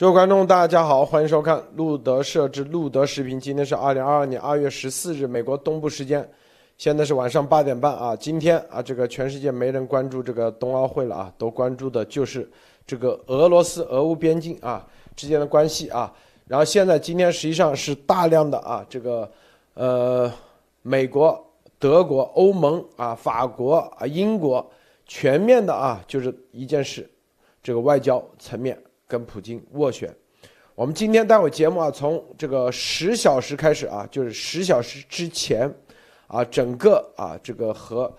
各位观众，大家好，欢迎收看路德设置路德视频。今天是二零二二年二月十四日，美国东部时间，现在是晚上八点半啊。今天啊，这个全世界没人关注这个冬奥会了啊，都关注的就是这个俄罗斯俄乌边境啊之间的关系啊。然后现在今天实际上是大量的啊，这个呃美国、德国、欧盟啊、法国啊、英国全面的啊，就是一件事，这个外交层面。跟普京斡旋，我们今天待会节目啊，从这个十小时开始啊，就是十小时之前，啊，整个啊这个和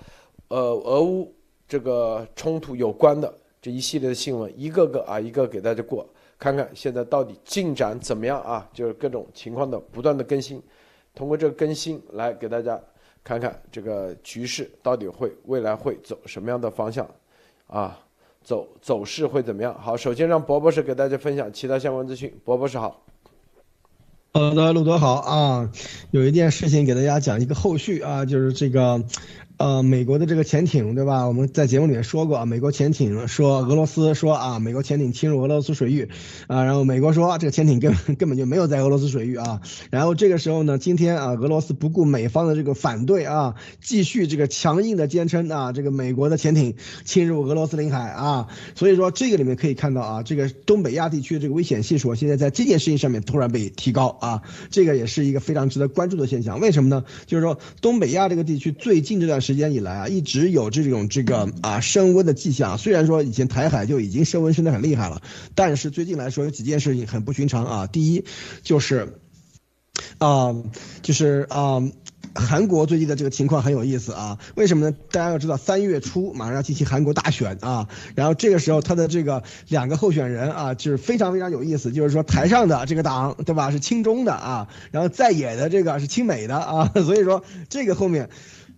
呃俄乌这个冲突有关的这一系列的新闻，一个个啊一个给大家过，看看现在到底进展怎么样啊？就是各种情况的不断的更新，通过这个更新来给大家看看这个局势到底会未来会走什么样的方向啊？走走势会怎么样？好，首先让博博士给大家分享其他相关资讯。博博士好，好的，路德好啊，有一件事情给大家讲一个后续啊，就是这个。呃，美国的这个潜艇，对吧？我们在节目里面说过啊，美国潜艇说俄罗斯说啊，美国潜艇侵入俄罗斯水域，啊，然后美国说这个潜艇根本 根本就没有在俄罗斯水域啊。然后这个时候呢，今天啊，俄罗斯不顾美方的这个反对啊，继续这个强硬的坚称啊，这个美国的潜艇侵入俄罗斯领海啊。所以说这个里面可以看到啊，这个东北亚地区这个危险系数现在在这件事情上面突然被提高啊，这个也是一个非常值得关注的现象。为什么呢？就是说东北亚这个地区最近这段时。时间以来啊，一直有这种这个啊升温的迹象。虽然说以前台海就已经升温升得很厉害了，但是最近来说有几件事情很不寻常啊。第一，就是啊，就是啊，韩国最近的这个情况很有意思啊。为什么呢？大家要知道，三月初马上要进行韩国大选啊，然后这个时候他的这个两个候选人啊，就是非常非常有意思。就是说台上的这个党对吧，是亲中的啊，然后在野的这个是亲美的啊，所以说这个后面。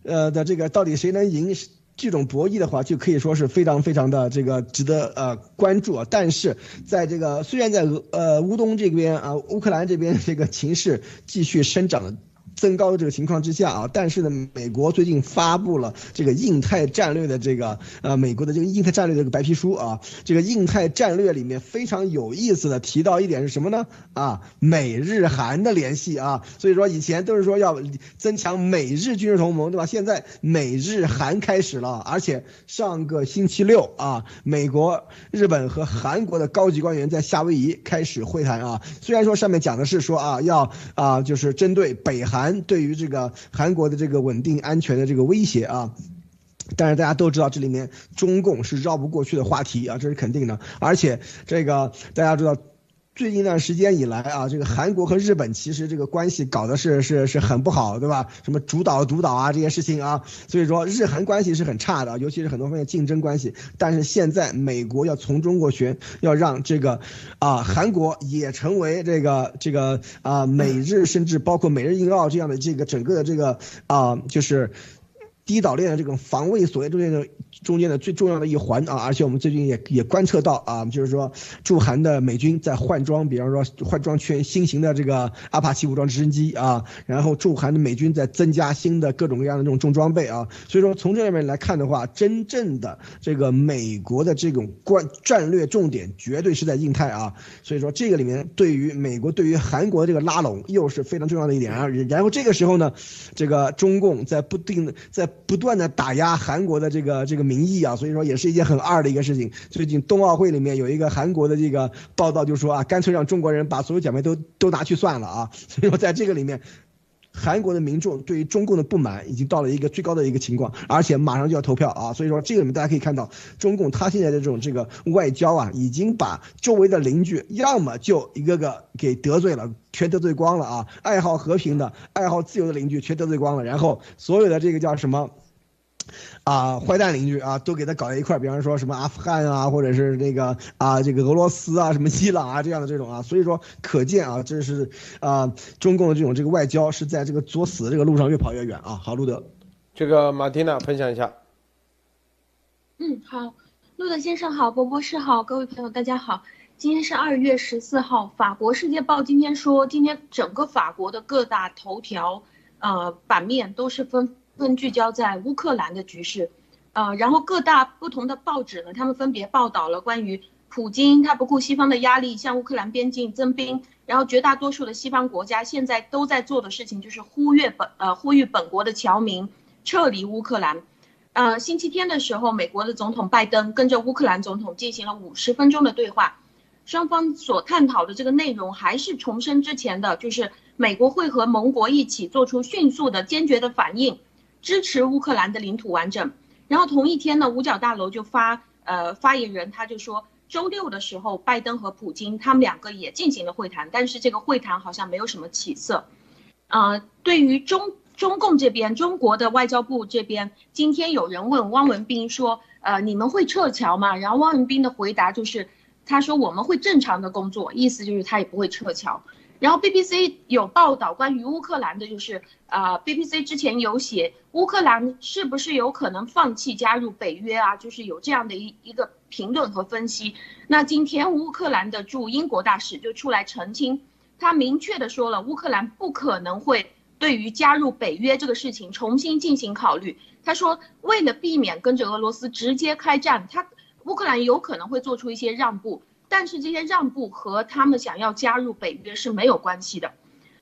呃的这个到底谁能赢？这种博弈的话，就可以说是非常非常的这个值得呃关注。但是在这个虽然在俄呃乌东这边啊，乌克兰这边这个情势继续生长的。增高的这个情况之下啊，但是呢，美国最近发布了这个印太战略的这个呃，美国的这个印太战略这个白皮书啊，这个印太战略里面非常有意思的提到一点是什么呢？啊，美日韩的联系啊，所以说以前都是说要增强美日军事同盟，对吧？现在美日韩开始了，而且上个星期六啊，美国、日本和韩国的高级官员在夏威夷开始会谈啊，虽然说上面讲的是说啊，要啊，就是针对北韩。对于这个韩国的这个稳定安全的这个威胁啊，但是大家都知道这里面中共是绕不过去的话题啊，这是肯定的。而且这个大家知道。最近一段时间以来啊，这个韩国和日本其实这个关系搞的是是是很不好，对吧？什么主导独岛啊这些事情啊，所以说日韩关系是很差的，尤其是很多方面竞争关系。但是现在美国要从中国学，要让这个啊韩国也成为这个这个啊美日甚至包括美日印澳这样的这个整个的这个啊就是。低岛链的这种防卫锁链中间的中间的最重要的一环啊，而且我们最近也也观测到啊，就是说驻韩的美军在换装，比方说换装全新型的这个阿帕奇武装直升机啊，然后驻韩的美军在增加新的各种各样的这种重装备啊，所以说从这里面来看的话，真正的这个美国的这种关战略重点绝对是在印太啊，所以说这个里面对于美国对于韩国这个拉拢又是非常重要的一点啊，然。后这个时候呢，这个中共在不定在不断的打压韩国的这个这个民意啊，所以说也是一件很二的一个事情。最近冬奥会里面有一个韩国的这个报道，就说啊，干脆让中国人把所有奖杯都都拿去算了啊。所以说在这个里面，韩国的民众对于中共的不满已经到了一个最高的一个情况，而且马上就要投票啊。所以说这个里面大家可以看到，中共他现在的这种这个外交啊，已经把周围的邻居要么就一个个给得罪了。全得罪光了啊！爱好和平的、爱好自由的邻居全得罪光了，然后所有的这个叫什么啊坏蛋邻居啊，都给他搞在一块儿。比方说什么阿富汗啊，或者是那个啊这个俄罗斯啊，什么伊朗啊这样的这种啊，所以说可见啊，这是啊中共的这种这个外交是在这个作死的这个路上越跑越远啊。好，路德，这个马蒂娜分享一下。嗯，好，路德先生好，博博士好，各位朋友大家好。今天是二月十四号，法国《世界报》今天说，今天整个法国的各大头条，呃，版面都是纷纷聚焦在乌克兰的局势，呃，然后各大不同的报纸呢，他们分别报道了关于普京他不顾西方的压力，向乌克兰边境增兵，然后绝大多数的西方国家现在都在做的事情就是呼吁本呃呼吁本国的侨民撤离乌克兰。呃，星期天的时候，美国的总统拜登跟着乌克兰总统进行了五十分钟的对话，双方所探讨的这个内容还是重申之前的，就是美国会和盟国一起做出迅速的、坚决的反应，支持乌克兰的领土完整。然后同一天呢，五角大楼就发呃发言人他就说。周六的时候，拜登和普京他们两个也进行了会谈，但是这个会谈好像没有什么起色。呃，对于中中共这边，中国的外交部这边，今天有人问汪文斌说，呃，你们会撤侨吗？然后汪文斌的回答就是，他说我们会正常的工作，意思就是他也不会撤侨。然后 BBC 有报道关于乌克兰的，就是啊，BBC 之前有写乌克兰是不是有可能放弃加入北约啊？就是有这样的一一个评论和分析。那今天乌克兰的驻英国大使就出来澄清，他明确的说了，乌克兰不可能会对于加入北约这个事情重新进行考虑。他说，为了避免跟着俄罗斯直接开战，他乌克兰有可能会做出一些让步。但是这些让步和他们想要加入北约是没有关系的。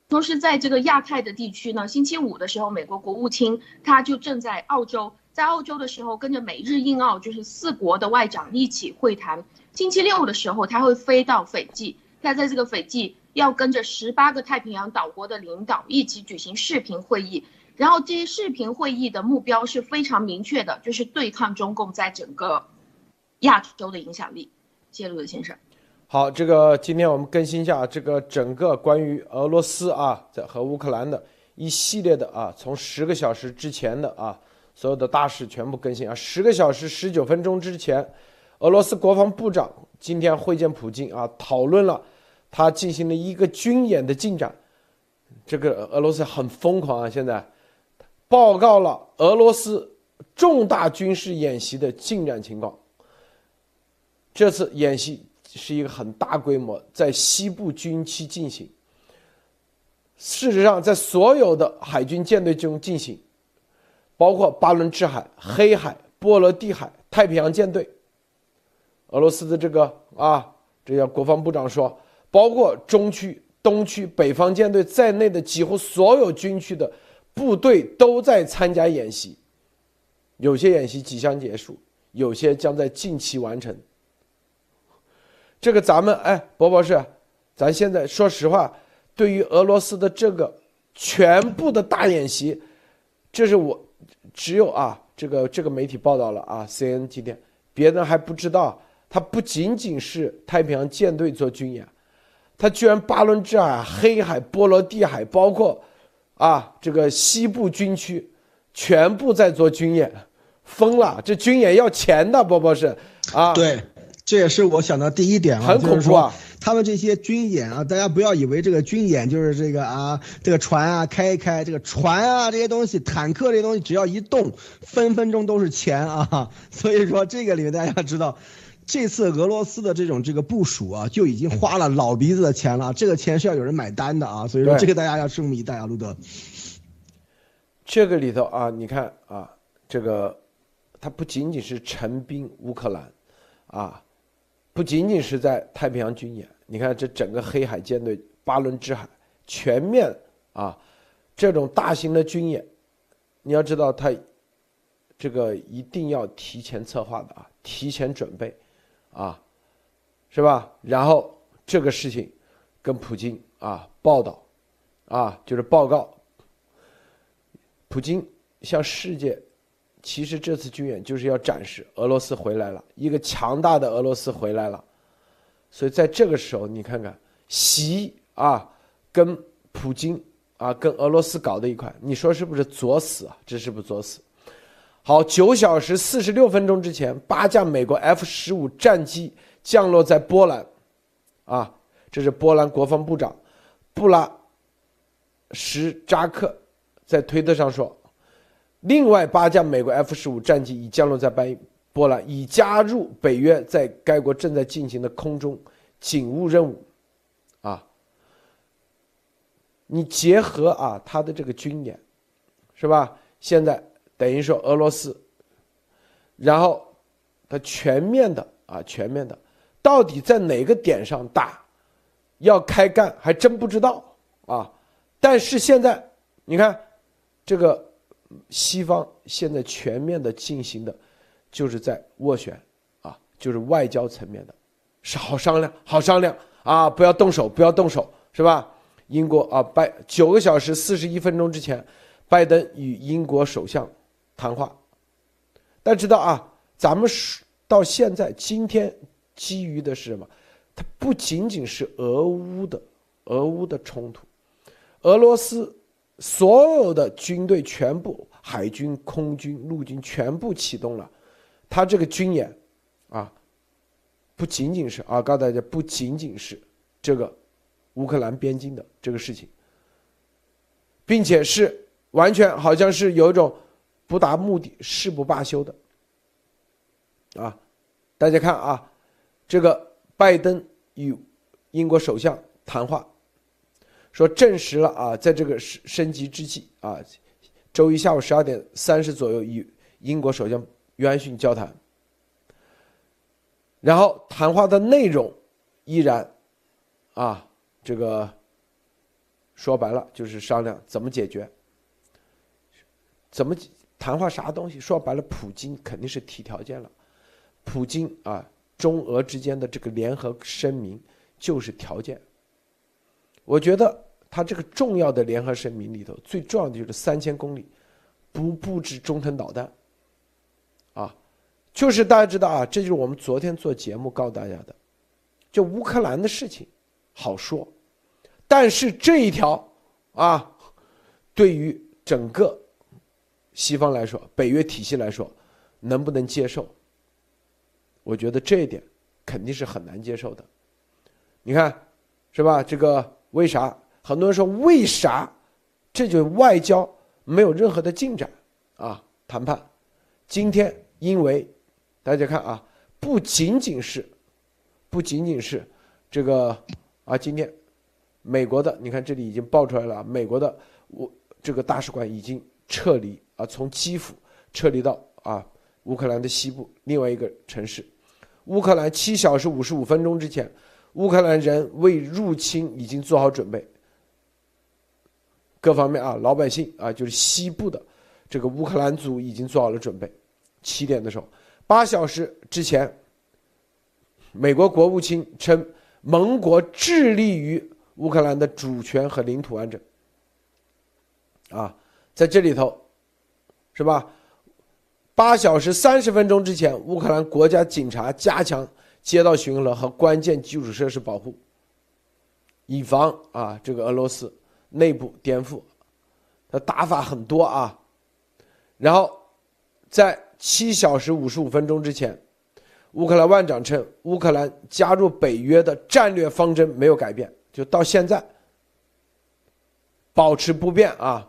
同时，在这个亚太的地区呢，星期五的时候，美国国务卿他就正在澳洲，在澳洲的时候跟着美日印澳就是四国的外长一起会谈。星期六的时候，他会飞到斐济，他在这个斐济要跟着十八个太平洋岛国的领导一起举行视频会议。然后这些视频会议的目标是非常明确的，就是对抗中共在整个亚洲的影响力。谢路的先生，好，这个今天我们更新一下这个整个关于俄罗斯啊在和乌克兰的一系列的啊，从十个小时之前的啊所有的大事全部更新啊，十个小时十九分钟之前，俄罗斯国防部长今天会见普京啊，讨论了他进行了一个军演的进展，这个俄罗斯很疯狂啊，现在报告了俄罗斯重大军事演习的进展情况。这次演习是一个很大规模，在西部军区进行。事实上，在所有的海军舰队中进行，包括巴伦支海、黑海、波罗的海、太平洋舰队。俄罗斯的这个啊，这叫国防部长说，包括中区、东区、北方舰队在内的几乎所有军区的部队都在参加演习。有些演习即将结束，有些将在近期完成。这个咱们哎，博博士，咱现在说实话，对于俄罗斯的这个全部的大演习，这是我只有啊，这个这个媒体报道了啊，C N 今天，别人还不知道，它不仅仅是太平洋舰队做军演，它居然巴伦支海、黑海、波罗的海，包括啊这个西部军区，全部在做军演，疯了！这军演要钱的，博博士啊，对。这也是我想到第一点啊，就是说啊！他们这些军演啊，大家不要以为这个军演就是这个啊，这个船啊开一开，这个船啊这些东西，坦克这些东西，只要一动，分分钟都是钱啊！所以说这个里面大家知道，这次俄罗斯的这种这个部署啊，就已经花了老鼻子的钱了，这个钱是要有人买单的啊！所以说这个大家要拭目以待啊，路德。这个里头啊，你看啊，这个它不仅仅是陈兵乌克兰，啊。不仅仅是在太平洋军演，你看这整个黑海舰队、巴伦支海全面啊，这种大型的军演，你要知道它这个一定要提前策划的啊，提前准备啊，是吧？然后这个事情跟普京啊报道啊，就是报告，普京向世界。其实这次军演就是要展示俄罗斯回来了，一个强大的俄罗斯回来了。所以在这个时候，你看看习啊，跟普京啊，跟俄罗斯搞的一块，你说是不是作死啊？这是不是作死？好，九小时四十六分钟之前，八架美国 F 十五战机降落在波兰，啊，这是波兰国防部长布拉什扎克在推特上说。另外八架美国 F 十五战机已降落在白波兰，已加入北约在该国正在进行的空中警务任务。啊，你结合啊他的这个军演，是吧？现在等于说俄罗斯，然后他全面的啊全面的到底在哪个点上打，要开干还真不知道啊。但是现在你看，这个西方现在全面的进行的，就是在斡旋啊，就是外交层面的，是好商量，好商量啊，不要动手，不要动手，是吧？英国啊，拜九个小时四十一分钟之前，拜登与英国首相谈话。大家知道啊，咱们到现在今天基于的是什么？它不仅仅是俄乌的俄乌的冲突，俄罗斯所有的军队全部海军、空军、陆军全部启动了，他这个军演啊，不仅仅是啊，告诉大家，不仅仅是这个。乌克兰边境的这个事情，并且是完全好像是有一种不达目的誓不罢休的，啊，大家看啊，这个拜登与英国首相谈话，说证实了啊，在这个升升级之际啊，周一下午十二点三十左右与英国首相约翰逊交谈，然后谈话的内容依然啊。这个说白了就是商量怎么解决，怎么谈话啥东西？说白了，普京肯定是提条件了。普京啊，中俄之间的这个联合声明就是条件。我觉得他这个重要的联合声明里头，最重要的就是三千公里不布置中程导弹。啊，就是大家知道啊，这就是我们昨天做节目告诉大家的，就乌克兰的事情。好说，但是这一条啊，对于整个西方来说，北约体系来说，能不能接受？我觉得这一点肯定是很难接受的。你看，是吧？这个为啥？很多人说为啥？这就外交没有任何的进展啊？谈判今天因为大家看啊，不仅仅是，不仅仅是这个。啊，今天，美国的，你看这里已经爆出来了，美国的我这个大使馆已经撤离啊，从基辅撤离到啊乌克兰的西部另外一个城市。乌克兰七小时五十五分钟之前，乌克兰人为入侵已经做好准备，各方面啊，老百姓啊，就是西部的这个乌克兰族已经做好了准备。七点的时候，八小时之前，美国国务卿称。盟国致力于乌克兰的主权和领土完整。啊，在这里头，是吧？八小时三十分钟之前，乌克兰国家警察加强街道巡逻和关键基础设施保护，以防啊这个俄罗斯内部颠覆。他打法很多啊。然后，在七小时五十五分钟之前。乌克兰外长称，乌克兰加入北约的战略方针没有改变，就到现在保持不变啊。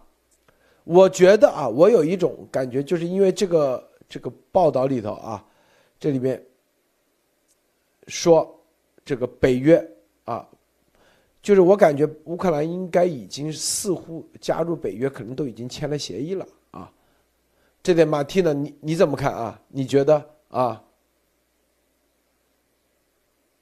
我觉得啊，我有一种感觉，就是因为这个这个报道里头啊，这里面说这个北约啊，就是我感觉乌克兰应该已经似乎加入北约，可能都已经签了协议了啊。这点马蒂呢，你你怎么看啊？你觉得啊？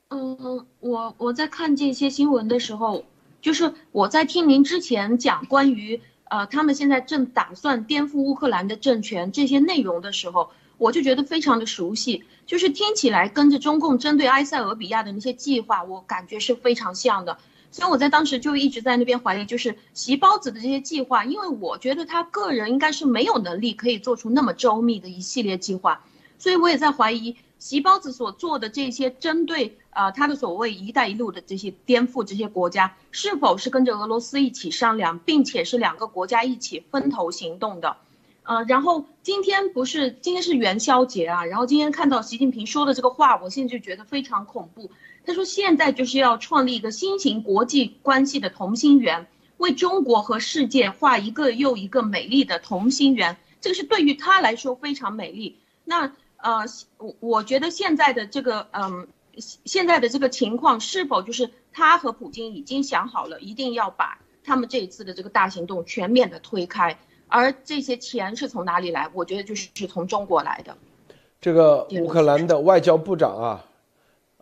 嗯，我我在看这些新闻的时候，就是我在听您之前讲关于呃他们现在正打算颠覆乌克兰的政权这些内容的时候，我就觉得非常的熟悉，就是听起来跟着中共针对埃塞俄比亚的那些计划，我感觉是非常像的。所以我在当时就一直在那边怀疑，就是习包子的这些计划，因为我觉得他个人应该是没有能力可以做出那么周密的一系列计划，所以我也在怀疑。习包子所做的这些针对啊他的所谓“一带一路”的这些颠覆，这些国家是否是跟着俄罗斯一起商量，并且是两个国家一起分头行动的？呃，然后今天不是今天是元宵节啊，然后今天看到习近平说的这个话，我现在就觉得非常恐怖。他说现在就是要创立一个新型国际关系的同心圆，为中国和世界画一个又一个美丽的同心圆，这个是对于他来说非常美丽。那。呃，我我觉得现在的这个，嗯，现在的这个情况是否就是他和普京已经想好了，一定要把他们这一次的这个大行动全面的推开，而这些钱是从哪里来？我觉得就是是从中国来的。这个乌克兰的外交部长啊，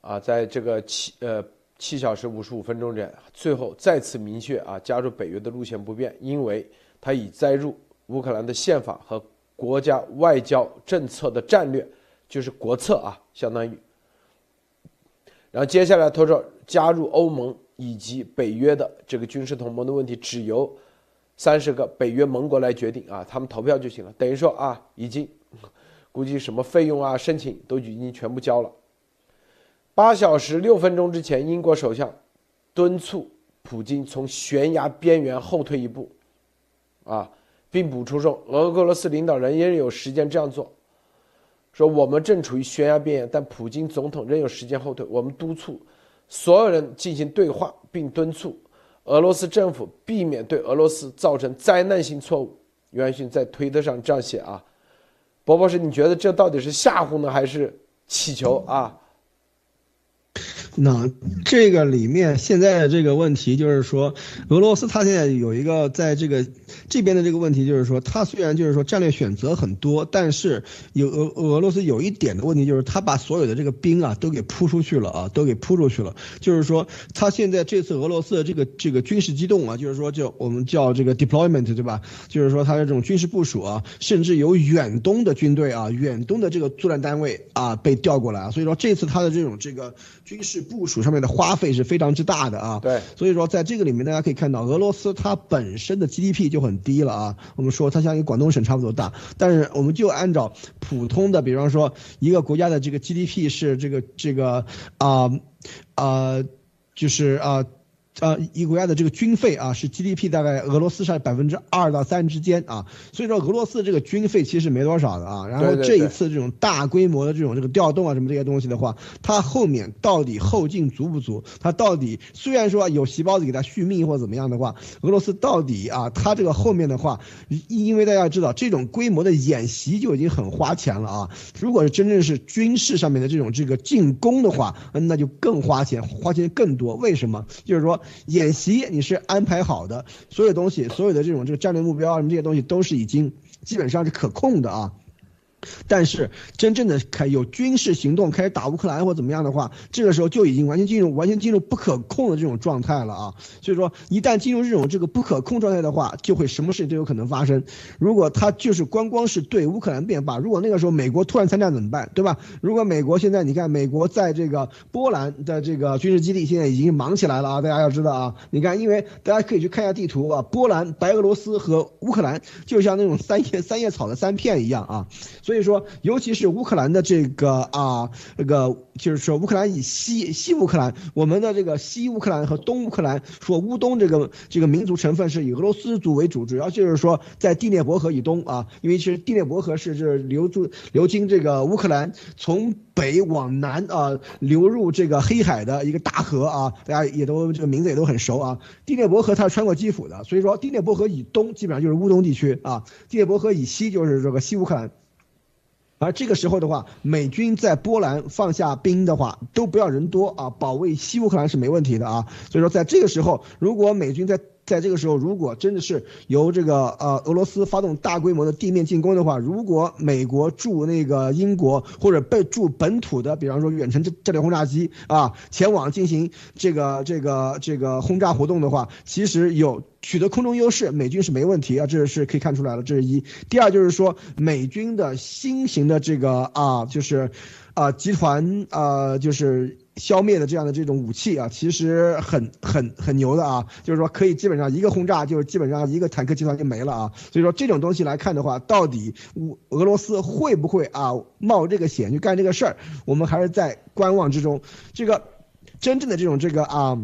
啊，在这个七呃七小时五十五分钟内，最后再次明确啊，加入北约的路线不变，因为他已载入乌克兰的宪法和国家外交政策的战略，就是国策啊，相当于。然后接下来他说，加入欧盟以及北约的这个军事同盟的问题，只由三十个北约盟国来决定啊，他们投票就行了。等于说啊，已经估计什么费用啊、申请都已经全部交了。八小时六分钟之前，英国首相敦促普京从悬崖边缘后退一步，啊，并补充说，俄罗斯领导人仍有时间这样做。说我们正处于悬崖边缘，但普京总统仍有时间后退。我们督促所有人进行对话，并敦促俄罗斯政府避免对俄罗斯造成灾难性错误。袁勋在推特上这样写啊，博博士，你觉得这到底是吓唬呢，还是祈求啊？那这个里面现在的这个问题就是说，俄罗斯它现在有一个在这个这边的这个问题就是说，它虽然就是说战略选择很多，但是有俄俄罗斯有一点的问题就是，他把所有的这个兵啊都给扑出去了啊，都给扑出去了。就是说，他现在这次俄罗斯的这个这个军事机动啊，就是说就我们叫这个 deployment 对吧？就是说它的这种军事部署啊，甚至有远东的军队啊，远东的这个作战单位啊被调过来啊，所以说这次他的这种这个军事。部署上面的花费是非常之大的啊，对，所以说在这个里面大家可以看到，俄罗斯它本身的 GDP 就很低了啊，我们说它像一个广东省差不多大，但是我们就按照普通的，比方说一个国家的这个 GDP 是这个这个啊啊，就是啊。呃，一个国家的这个军费啊，是 GDP 大概俄罗斯是百分之二到三之间啊，所以说俄罗斯这个军费其实没多少的啊。然后这一次这种大规模的这种这个调动啊，什么这些东西的话，它后面到底后劲足不足？它到底虽然说有细胞子给它续命或怎么样的话，俄罗斯到底啊，它这个后面的话，因为大家知道这种规模的演习就已经很花钱了啊。如果是真正是军事上面的这种这个进攻的话，那就更花钱，花钱更多。为什么？就是说。演习你是安排好的，所有东西，所有的这种这个战略目标啊，什么这些东西都是已经基本上是可控的啊。但是真正的开有军事行动开始打乌克兰或怎么样的话，这个时候就已经完全进入完全进入不可控的这种状态了啊！所以说，一旦进入这种这个不可控状态的话，就会什么事情都有可能发生。如果他就是光光是对乌克兰变法，如果那个时候美国突然参战怎么办？对吧？如果美国现在你看，美国在这个波兰的这个军事基地现在已经忙起来了啊！大家要知道啊，你看，因为大家可以去看一下地图啊，波兰、白俄罗斯和乌克兰就像那种三叶三叶草的三片一样啊。所以所以说，尤其是乌克兰的这个啊，那个就是说，乌克兰以西西乌克兰，我们的这个西乌克兰和东乌克兰，说乌东这个这个民族成分是以俄罗斯族为主，主要就是说在第聂伯河以东啊，因为其实第聂伯河是是流注流经这个乌克兰，从北往南啊流入这个黑海的一个大河啊，大家也都这个名字也都很熟啊。第聂伯河它是穿过基辅的，所以说第聂伯河以东基本上就是乌东地区啊，第聂伯河以西就是这个西乌克兰。而这个时候的话，美军在波兰放下兵的话，都不要人多啊，保卫西乌克兰是没问题的啊。所以说，在这个时候，如果美军在在这个时候，如果真的是由这个呃俄罗斯发动大规模的地面进攻的话，如果美国驻那个英国或者被驻本土的，比方说远程战战略轰炸机啊，前往进行这个这个这个轰炸活动的话，其实有取得空中优势，美军是没问题啊，这是可以看出来了，这是一。第二就是说，美军的新型的这个啊，就是啊集团啊，就是。消灭的这样的这种武器啊，其实很很很牛的啊，就是说可以基本上一个轰炸就是基本上一个坦克集团就没了啊，所以说这种东西来看的话，到底俄罗斯会不会啊冒这个险去干这个事儿，我们还是在观望之中。这个真正的这种这个啊。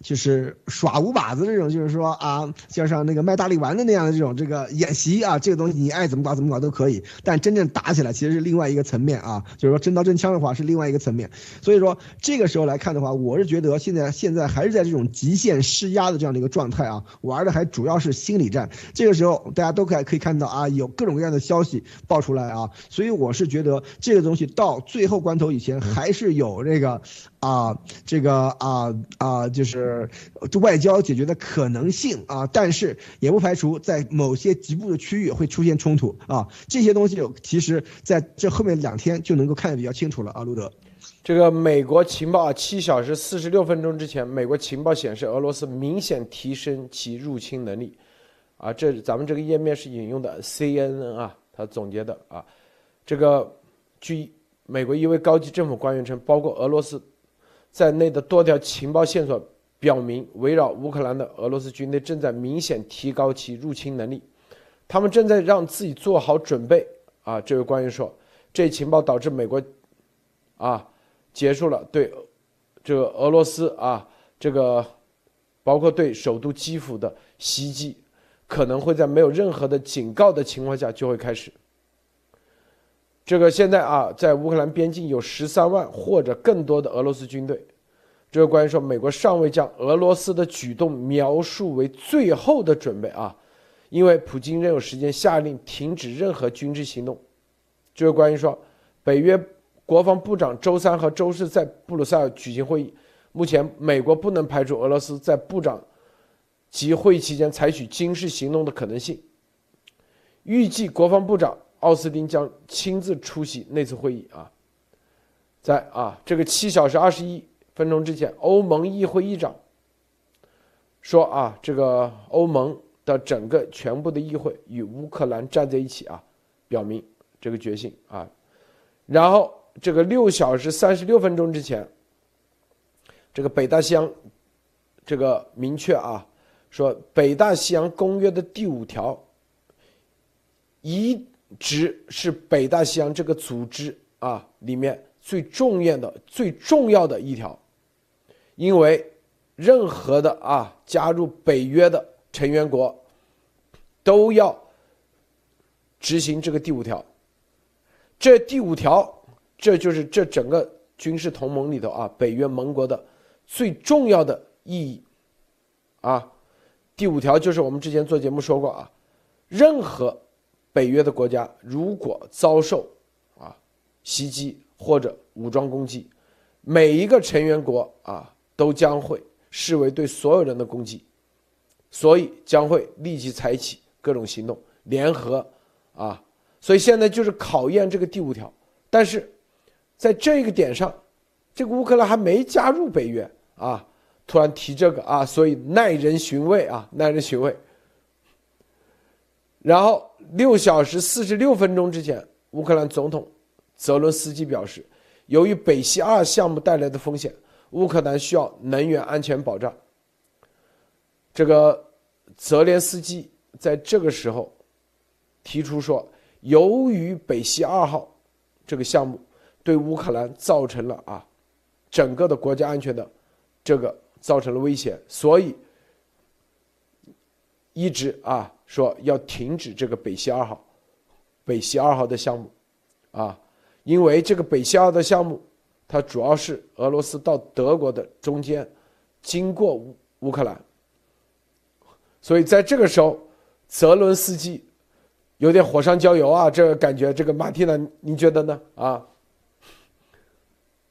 就是耍五把子这种，就是说啊，像像那个卖大力丸的那样的这种这个演习啊，这个东西你爱怎么搞怎么搞都可以。但真正打起来其实是另外一个层面啊，就是说真刀真枪的话是另外一个层面。所以说这个时候来看的话，我是觉得现在现在还是在这种极限施压的这样的一个状态啊，玩的还主要是心理战。这个时候大家都可可以看到啊，有各种各样的消息爆出来啊，所以我是觉得这个东西到最后关头以前还是有这个。啊，这个啊啊，就是外交解决的可能性啊，但是也不排除在某些局部的区域会出现冲突啊。这些东西其实在这后面两天就能够看得比较清楚了啊，路德。这个美国情报，七小时四十六分钟之前，美国情报显示俄罗斯明显提升其入侵能力，啊，这咱们这个页面是引用的 CNN 啊，他总结的啊，这个据美国一位高级政府官员称，包括俄罗斯在内的多条情报线索表明，围绕乌克兰的俄罗斯军队正在明显提高其入侵能力，他们正在让自己做好准备啊，这位官员说，这情报导致美国啊。结束了对这个俄罗斯啊，这个包括对首都基辅的袭击，可能会在没有任何的警告的情况下就会开始。这个现在啊，在乌克兰边境有十三万或者更多的俄罗斯军队。这个官员说，美国尚未将俄罗斯的举动描述为最后的准备啊，因为普京仍有时间下令停止任何军事行动。这个官员说，北约。国防部长周三和周四在布鲁塞尔举行会议。目前，美国不能排除俄罗斯在部长及会议期间采取军事行动的可能性。预计国防部长奥斯汀将亲自出席那次会议。啊，在啊这个七小时二十一分钟之前，欧盟议会议长说啊，这个欧盟的整个全部的议会与乌克兰站在一起啊，表明这个决心啊，然后。这个六小时三十六分钟之前，这个北大西洋，这个明确啊，说北大西洋公约的第五条，一直是北大西洋这个组织啊里面最重要的、最重要的一条，因为任何的啊加入北约的成员国，都要执行这个第五条，这第五条。这就是这整个军事同盟里头啊，北约盟国的最重要的意义，啊，第五条就是我们之前做节目说过啊，任何北约的国家如果遭受啊袭击或者武装攻击，每一个成员国啊都将会视为对所有人的攻击，所以将会立即采取各种行动，联合啊，所以现在就是考验这个第五条，但是。在这个点上，这个乌克兰还没加入北约啊，突然提这个啊，所以耐人寻味啊，耐人寻味。然后六小时四十六分钟之前，乌克兰总统泽伦斯基表示，由于北溪二项目带来的风险，乌克兰需要能源安全保障。这个泽连斯基在这个时候提出说，由于北溪二号这个项目。对乌克兰造成了啊，整个的国家安全的这个造成了威胁，所以一直啊说要停止这个北溪二号，北溪二号的项目，啊，因为这个北溪二号的项目，它主要是俄罗斯到德国的中间经过乌乌克兰，所以在这个时候，泽伦斯基有点火上浇油啊，这个感觉，这个马蒂娜，你觉得呢？啊？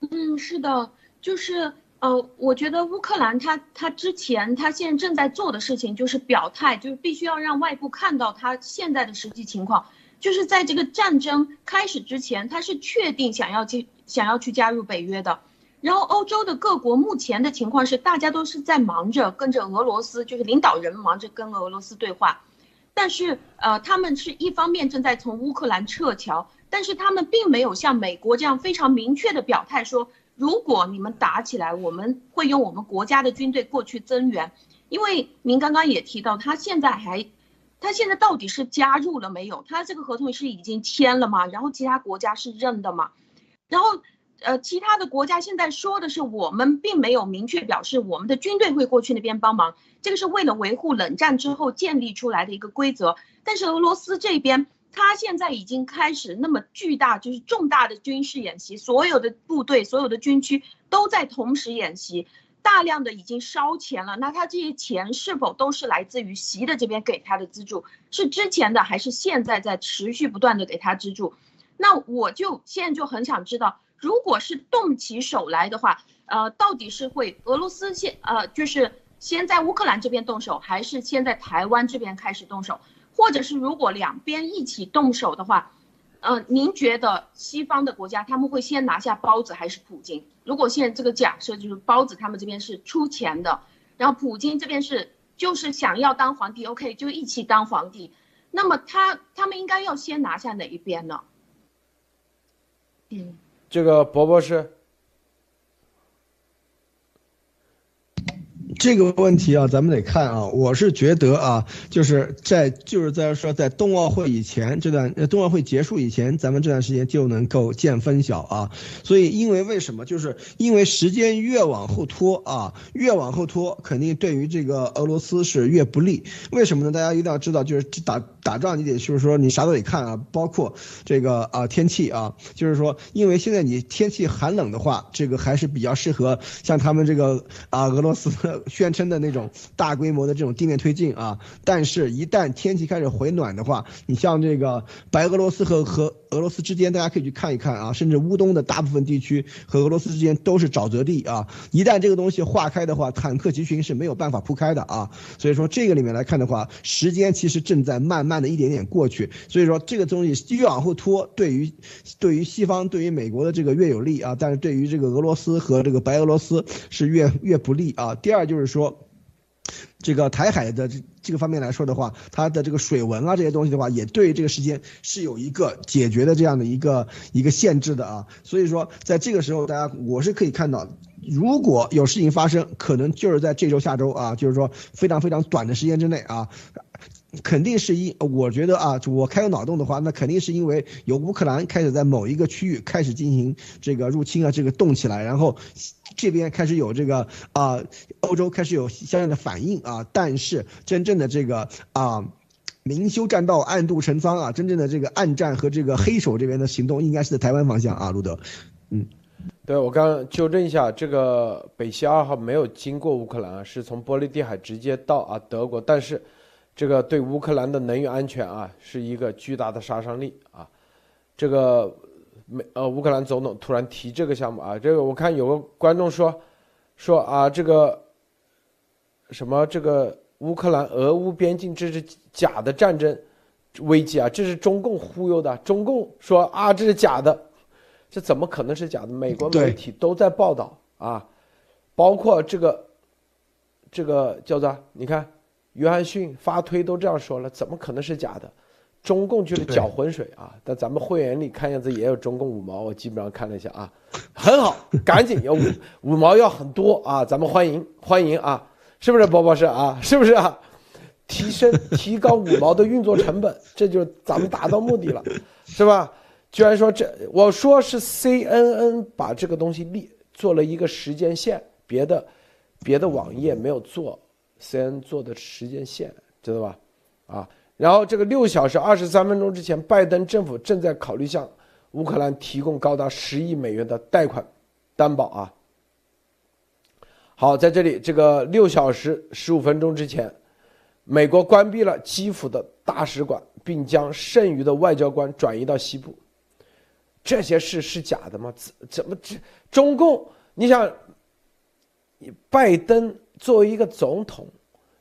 嗯，是的，就是呃，我觉得乌克兰他他之前他现在正在做的事情就是表态，就是必须要让外部看到他现在的实际情况，就是在这个战争开始之前，他是确定想要进想要去加入北约的。然后欧洲的各国目前的情况是，大家都是在忙着跟着俄罗斯，就是领导人忙着跟俄罗斯对话，但是呃，他们是一方面正在从乌克兰撤侨。但是他们并没有像美国这样非常明确的表态说，如果你们打起来，我们会用我们国家的军队过去增援。因为您刚刚也提到，他现在还，他现在到底是加入了没有？他这个合同是已经签了吗？然后其他国家是认的吗？然后，呃，其他的国家现在说的是，我们并没有明确表示我们的军队会过去那边帮忙，这个是为了维护冷战之后建立出来的一个规则。但是俄罗斯这边。他现在已经开始那么巨大，就是重大的军事演习，所有的部队、所有的军区都在同时演习，大量的已经烧钱了。那他这些钱是否都是来自于习的这边给他的资助？是之前的还是现在在持续不断的给他资助？那我就现在就很想知道，如果是动起手来的话，呃，到底是会俄罗斯先呃，就是先在乌克兰这边动手，还是先在台湾这边开始动手？或者是如果两边一起动手的话，呃，您觉得西方的国家他们会先拿下包子还是普京？如果现在这个假设就是包子他们这边是出钱的，然后普京这边是就是想要当皇帝，OK 就一起当皇帝，那么他他们应该要先拿下哪一边呢？嗯，这个博博士。这个问题啊，咱们得看啊。我是觉得啊，就是在就是在说，在冬奥会以前这段，冬奥会结束以前，咱们这段时间就能够见分晓啊。所以，因为为什么？就是因为时间越往后拖啊，越往后拖，肯定对于这个俄罗斯是越不利。为什么呢？大家一定要知道，就是打打仗，你得就是说你啥都得看啊，包括这个啊天气啊，就是说，因为现在你天气寒冷的话，这个还是比较适合像他们这个啊俄罗斯。宣称的那种大规模的这种地面推进啊，但是，一旦天气开始回暖的话，你像这个白俄罗斯和和俄罗斯之间，大家可以去看一看啊，甚至乌东的大部分地区和俄罗斯之间都是沼泽地啊。一旦这个东西化开的话，坦克集群是没有办法铺开的啊。所以说，这个里面来看的话，时间其实正在慢慢的一点点过去。所以说，这个东西越往后拖，对于对于西方、对于美国的这个越有利啊，但是对于这个俄罗斯和这个白俄罗斯是越越不利啊。第二就。就是说，这个台海的这这个方面来说的话，它的这个水文啊这些东西的话，也对这个时间是有一个解决的这样的一个一个限制的啊。所以说，在这个时候，大家我是可以看到，如果有事情发生，可能就是在这周、下周啊，就是说非常非常短的时间之内啊。肯定是因，我觉得啊，我开个脑洞的话，那肯定是因为有乌克兰开始在某一个区域开始进行这个入侵啊，这个动起来，然后这边开始有这个啊，欧洲开始有相应的反应啊。但是真正的这个啊，明修栈道，暗度陈仓啊，真正的这个暗战和这个黑手这边的行动，应该是在台湾方向啊，路德。嗯，对我刚纠正一下，这个北溪二号没有经过乌克兰，是从波罗的海直接到啊德国，但是。这个对乌克兰的能源安全啊，是一个巨大的杀伤力啊！这个美呃乌克兰总统突然提这个项目啊，这个我看有个观众说说啊，这个什么这个乌克兰俄乌边境这是假的战争危机啊，这是中共忽悠的。中共说啊这是假的，这怎么可能是假的？美国媒体都在报道啊，包括这个这个叫做你看。约翰逊发推都这样说了，怎么可能是假的？中共就是搅浑水啊！但咱们会员里看样子也有中共五毛，我基本上看了一下啊，很好，赶紧要五 五毛要很多啊！咱们欢迎欢迎啊，是不是波波士啊？是不是啊？提升提高五毛的运作成本，这就是咱们达到目的了，是吧？居然说这我说是 CNN 把这个东西立做了一个时间线，别的别的网页没有做。C N 做的时间线知道吧？啊，然后这个六小时二十三分钟之前，拜登政府正在考虑向乌克兰提供高达十亿美元的贷款担保啊。好，在这里这个六小时十五分钟之前，美国关闭了基辅的大使馆，并将剩余的外交官转移到西部。这些事是假的吗？怎怎么这中共？你想，拜登？作为一个总统，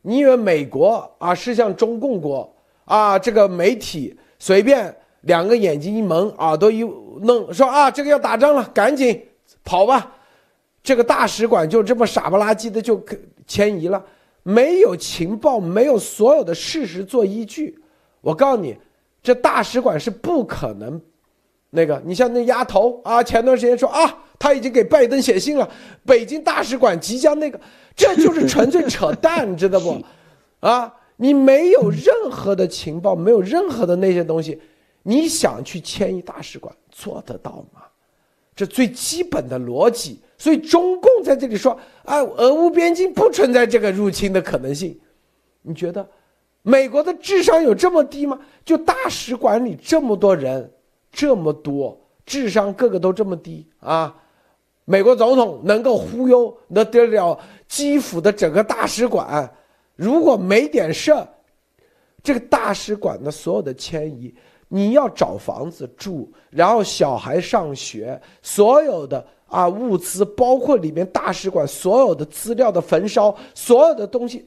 你以为美国啊是像中共国啊？这个媒体随便两个眼睛一蒙，耳朵一弄，说啊这个要打仗了，赶紧跑吧！这个大使馆就这么傻不拉几的就迁移了，没有情报，没有所有的事实做依据。我告诉你，这大使馆是不可能。那个，你像那丫头啊，前段时间说啊，他已经给拜登写信了，北京大使馆即将那个。这就是纯粹扯淡，知道不？啊，你没有任何的情报，没有任何的那些东西，你想去迁移大使馆做得到吗？这最基本的逻辑。所以中共在这里说啊，俄乌边境不存在这个入侵的可能性。你觉得美国的智商有这么低吗？就大使馆里这么多人，这么多智商个个都这么低啊？美国总统能够忽悠那得了？基辅的整个大使馆，如果没点事儿，这个大使馆的所有的迁移，你要找房子住，然后小孩上学，所有的啊物资，包括里面大使馆所有的资料的焚烧，所有的东西，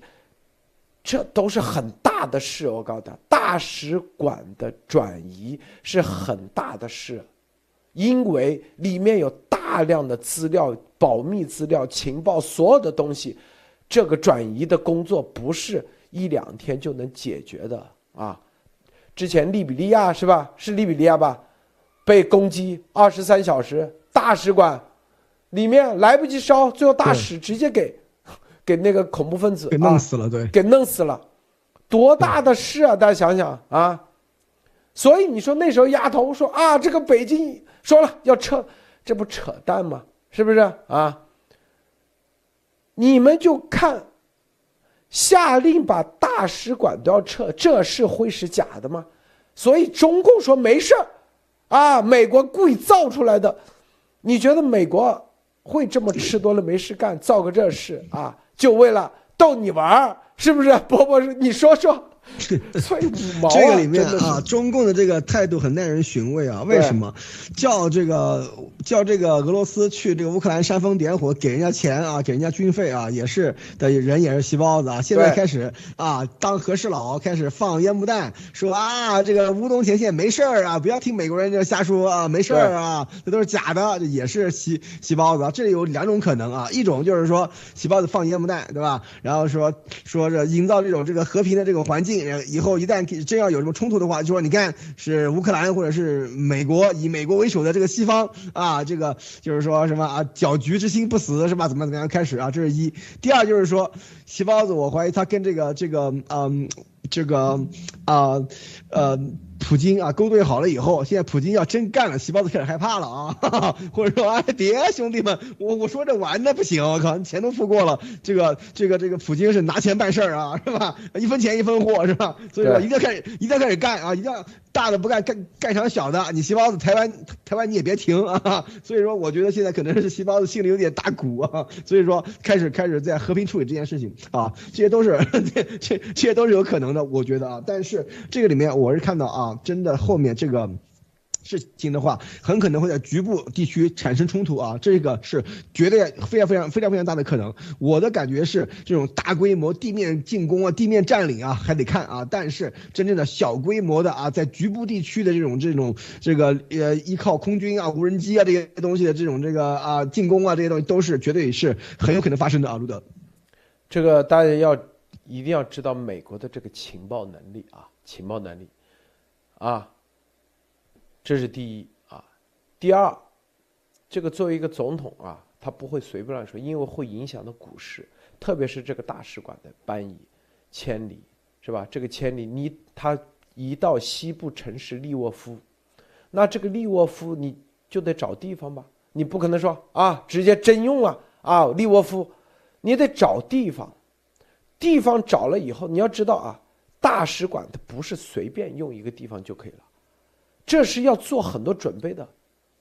这都是很大的事。我告诉他，大使馆的转移是很大的事，因为里面有大量的资料、保密资料、情报，所有的东西，这个转移的工作不是一两天就能解决的啊。之前利比利亚是吧？是利比利亚吧？被攻击二十三小时，大使馆里面来不及烧，最后大使直接给 给那个恐怖分子给弄死了，对，给弄死了，多大的事啊！大家想想啊，所以你说那时候丫头说啊，这个北京说了要撤，这不扯淡吗？是不是啊？你们就看。下令把大使馆都要撤，这是会是假的吗？所以中共说没事儿，啊，美国故意造出来的。你觉得美国会这么吃多了没事干，造个这事啊，就为了逗你玩儿，是不是？伯伯，你说说。脆五毛，这个里面啊，中共的这个态度很耐人寻味啊。为什么叫这个叫这个俄罗斯去这个乌克兰煽风点火，给人家钱啊，给人家军费啊，也是的人也是细胞子啊。现在开始啊，当和事佬，开始放烟幕弹，说啊，这个乌东前线没事儿啊，不要听美国人这瞎说啊，没事儿啊，这都是假的，也是细细胞子。这里有两种可能啊，一种就是说细胞子放烟幕弹，对吧？然后说说这营造这种这个和平的这个环境。以后一旦真要有什么冲突的话，就说你看是乌克兰或者是美国以美国为首的这个西方啊，这个就是说什么啊，搅局之心不死是吧？怎么怎么样开始啊？这是一。第二就是说，西包子，我怀疑他跟这个这个嗯这个啊呃。普京啊，勾兑好了以后，现在普京要真干了，细胞都开始害怕了啊，或者说哎，别兄弟们，我我说这玩的不行，我靠，钱都付过了，这个这个这个普京是拿钱办事儿啊，是吧？一分钱一分货是吧？所以说一定要开始，一定要开始干啊，一定要大的不干，干干成小的。你细胞子台湾台湾你也别停啊，所以说我觉得现在可能是细胞子心里有点打鼓啊，所以说开始开始在和平处理这件事情啊，这些都是 这这这些都是有可能的，我觉得啊，但是这个里面我是看到啊。真的后面这个事情的话，很可能会在局部地区产生冲突啊，这个是绝对非常非常非常非常大的可能。我的感觉是，这种大规模地面进攻啊、地面占领啊，还得看啊。但是真正的小规模的啊，在局部地区的这种这种这个呃，依靠空军啊、无人机啊这些东西的这种这个啊进攻啊这些东西，都是绝对是很有可能发生的啊，路德。这个大家要一定要知道美国的这个情报能力啊，情报能力。啊，这是第一啊，第二，这个作为一个总统啊，他不会随便乱说，因为会影响到股市，特别是这个大使馆的搬移，千里是吧？这个千里，你他移到西部城市利沃夫，那这个利沃夫你就得找地方吧，你不可能说啊直接征用啊啊利沃夫，你得找地方，地方找了以后，你要知道啊。大使馆它不是随便用一个地方就可以了，这是要做很多准备的，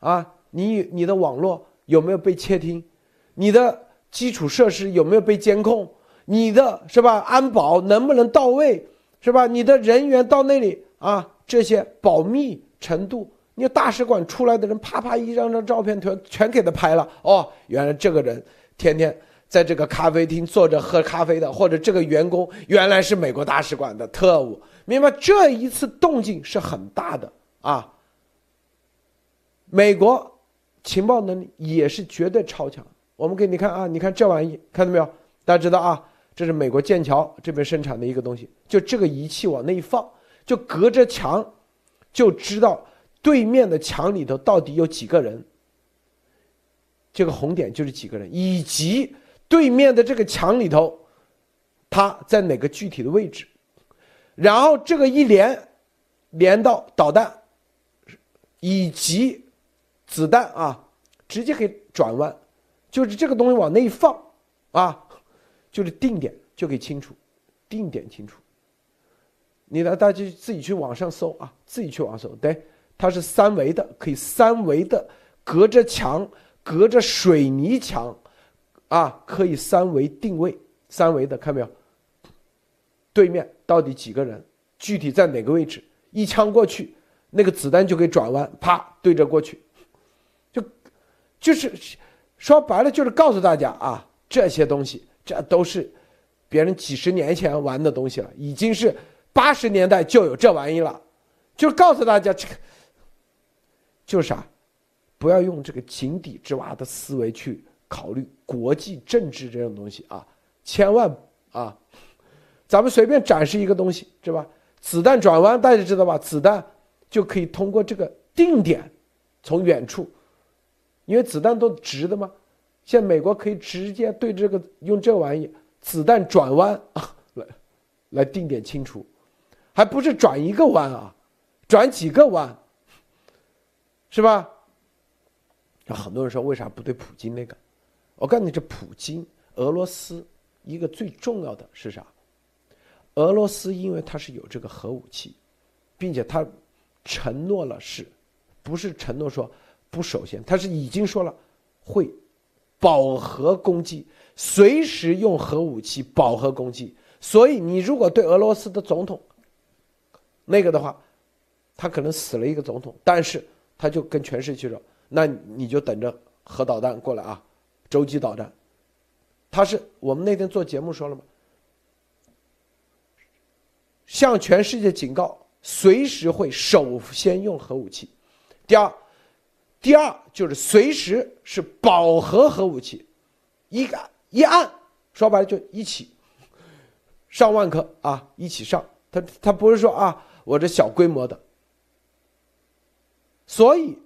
啊，你你的网络有没有被窃听？你的基础设施有没有被监控？你的是吧？安保能不能到位？是吧？你的人员到那里啊，这些保密程度，你大使馆出来的人，啪啪一张张照片全全给他拍了，哦，原来这个人天天。在这个咖啡厅坐着喝咖啡的，或者这个员工原来是美国大使馆的特务，明白？这一次动静是很大的啊！美国情报能力也是绝对超强。我们给你看啊，你看这玩意，看到没有？大家知道啊，这是美国剑桥这边生产的一个东西，就这个仪器往那一放，就隔着墙就知道对面的墙里头到底有几个人。这个红点就是几个人，以及。对面的这个墙里头，它在哪个具体的位置？然后这个一连，连到导弹，以及子弹啊，直接可以转弯，就是这个东西往那一放，啊，就是定点就可以清除，定点清除。你呢，大家自己去网上搜啊，自己去网上搜，对，它是三维的，可以三维的隔着墙，隔着水泥墙。啊，可以三维定位，三维的看没有？对面到底几个人？具体在哪个位置？一枪过去，那个子弹就给转弯，啪对着过去，就就是说白了就是告诉大家啊，这些东西这都是别人几十年前玩的东西了，已经是八十年代就有这玩意了，就告诉大家这个就是啥，不要用这个井底之蛙的思维去考虑国际政治这种东西啊，千万啊，咱们随便展示一个东西，是吧？子弹转弯，大家知道吧？子弹就可以通过这个定点，从远处，因为子弹都直的嘛，现在美国可以直接对这个用这玩意。子弹转弯啊，来，来定点清除，还不是转一个弯啊，转几个弯，是吧？那很多人说为啥不对普京那个？我告诉你，这普京俄罗斯一个最重要的是啥？俄罗斯因为它是有这个核武器，并且它承诺了是，不是承诺说不首先，他是已经说了会饱和攻击。随时用核武器饱和攻击，所以你如果对俄罗斯的总统那个的话，他可能死了一个总统，但是他就跟全世界说，那你就等着核导弹过来啊，洲际导弹。他是我们那天做节目说了吗？向全世界警告，随时会首先用核武器。第二，第二就是随时是饱和核武器，一个。一按，说白了就一起，上万颗啊，一起上。他他不是说啊，我这小规模的。所以，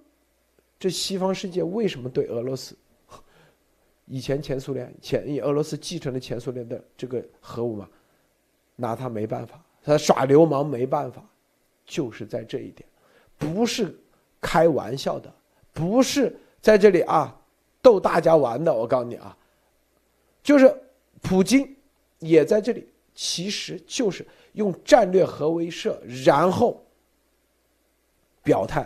这西方世界为什么对俄罗斯？以前前苏联前俄罗斯继承了前苏联的这个核武嘛，拿他没办法，他耍流氓没办法，就是在这一点，不是开玩笑的，不是在这里啊逗大家玩的。我告诉你啊。就是普京也在这里，其实就是用战略核威慑，然后表态。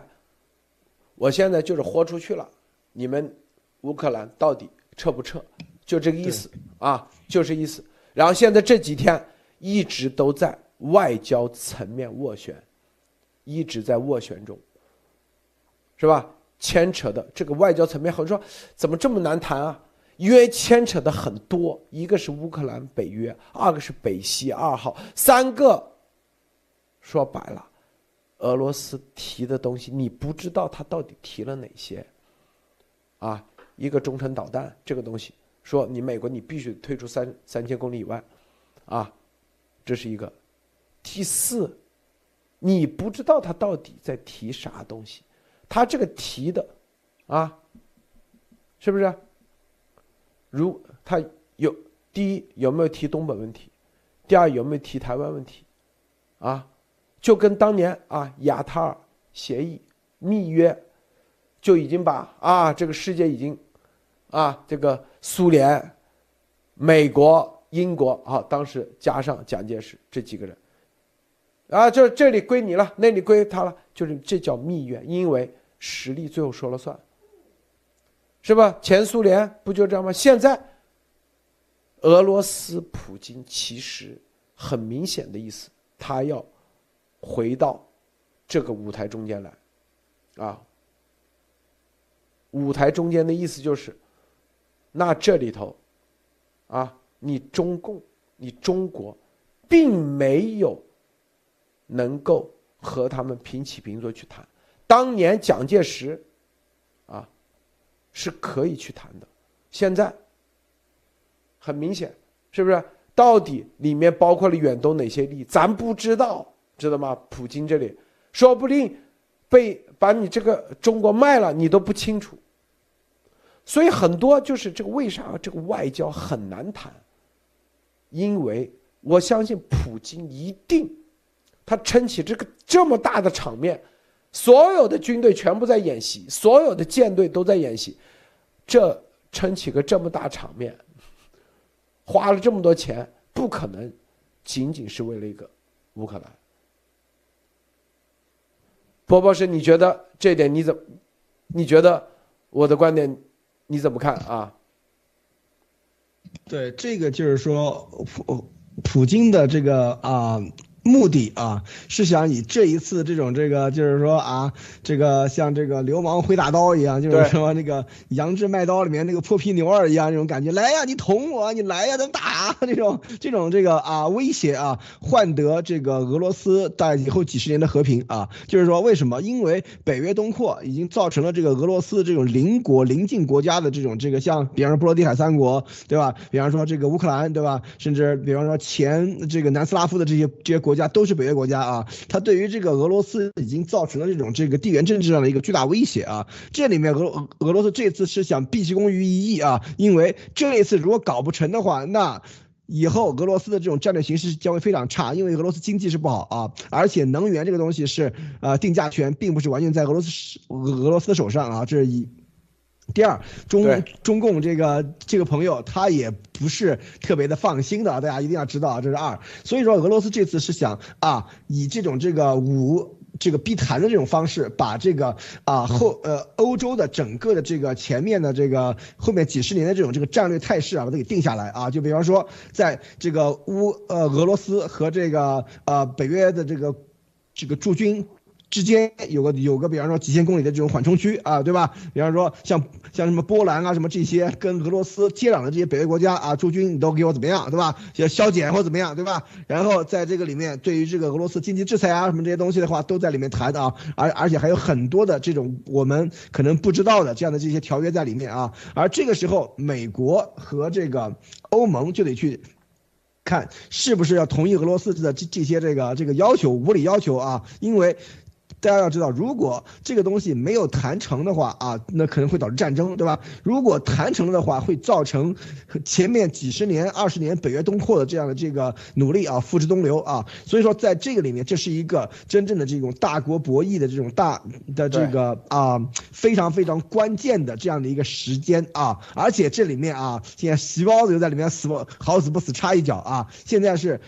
我现在就是豁出去了，你们乌克兰到底撤不撤？就这个意思啊，就是意思。然后现在这几天一直都在外交层面斡旋，一直在斡旋中，是吧？牵扯的这个外交层面，很多说怎么这么难谈啊？因为牵扯的很多，一个是乌克兰北约，二个是北溪二号，三个，说白了，俄罗斯提的东西你不知道他到底提了哪些，啊，一个中程导弹这个东西，说你美国你必须退出三三千公里以外，啊，这是一个，第四，你不知道他到底在提啥东西，他这个提的，啊，是不是？如他有第一有没有提东北问题，第二有没有提台湾问题，啊，就跟当年啊亚塔尔协议密约，就已经把啊这个世界已经，啊这个苏联、美国、英国啊当时加上蒋介石这几个人，啊就这里归你了，那里归他了，就是这叫蜜月，因为实力最后说了算。是吧？前苏联不就这样吗？现在，俄罗斯普京其实很明显的意思，他要回到这个舞台中间来，啊，舞台中间的意思就是，那这里头，啊，你中共，你中国，并没有能够和他们平起平坐去谈。当年蒋介石。啊是可以去谈的，现在很明显，是不是？到底里面包括了远东哪些利益，咱不知道，知道吗？普京这里说不定被把你这个中国卖了，你都不清楚。所以很多就是这个为啥这个外交很难谈？因为我相信普京一定他撑起这个这么大的场面。所有的军队全部在演习，所有的舰队都在演习，这撑起个这么大场面，花了这么多钱，不可能仅仅是为了一个乌克兰。波波是你觉得这点你怎么？你觉得我的观点你怎么看啊？对，这个就是说普普京的这个啊。目的啊，是想以这一次这种这个，就是说啊，这个像这个流氓挥大刀一样，就是说那个杨志卖刀里面那个破皮牛二一样，那种感觉，来呀，你捅我，你来呀，咱打这种这种这个啊威胁啊，换得这个俄罗斯在以后几十年的和平啊，就是说为什么？因为北约东扩已经造成了这个俄罗斯这种邻国邻近国家的这种这个像，比方说波罗的海三国，对吧？比方说这个乌克兰，对吧？甚至比方说前这个南斯拉夫的这些这些国。家都是北约国家啊，它对于这个俄罗斯已经造成了这种这个地缘政治上的一个巨大威胁啊。这里面俄俄罗斯这次是想毕其功于一役啊，因为这一次如果搞不成的话，那以后俄罗斯的这种战略形势将会非常差，因为俄罗斯经济是不好啊，而且能源这个东西是呃定价权并不是完全在俄罗斯俄罗斯的手上啊，这是一。第二，中中共这个这个朋友他也不是特别的放心的，大家一定要知道，这是二。所以说，俄罗斯这次是想啊，以这种这个五这个避谈的这种方式，把这个啊后呃欧洲的整个的这个前面的这个后面几十年的这种这个战略态势啊，把它给定下来啊。就比方说，在这个乌呃俄罗斯和这个呃北约的这个这个驻军。之间有个有个，比方说几千公里的这种缓冲区啊，对吧？比方说像像什么波兰啊，什么这些跟俄罗斯接壤的这些北约国家啊，驻军你都给我怎么样，对吧？要削减或怎么样，对吧？然后在这个里面，对于这个俄罗斯经济制裁啊什么这些东西的话，都在里面谈的啊，而而且还有很多的这种我们可能不知道的这样的这些条约在里面啊。而这个时候，美国和这个欧盟就得去看是不是要同意俄罗斯的这这些这个这个要求无理要求啊，因为。大家要知道，如果这个东西没有谈成的话啊，那可能会导致战争，对吧？如果谈成的话，会造成前面几十年、二十年北约东扩的这样的这个努力啊，付之东流啊。所以说，在这个里面，这是一个真正的这种大国博弈的这种大的这个啊，非常非常关键的这样的一个时间啊。而且这里面啊，现在细胞子又在里面死不好死不死插一脚啊。现在是。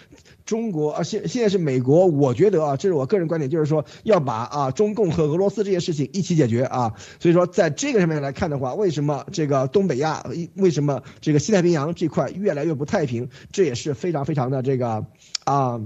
中国啊，现现在是美国，我觉得啊，这是我个人观点，就是说要把啊中共和俄罗斯这些事情一起解决啊。所以说，在这个上面来看的话，为什么这个东北亚，为什么这个西太平洋这块越来越不太平，这也是非常非常的这个啊。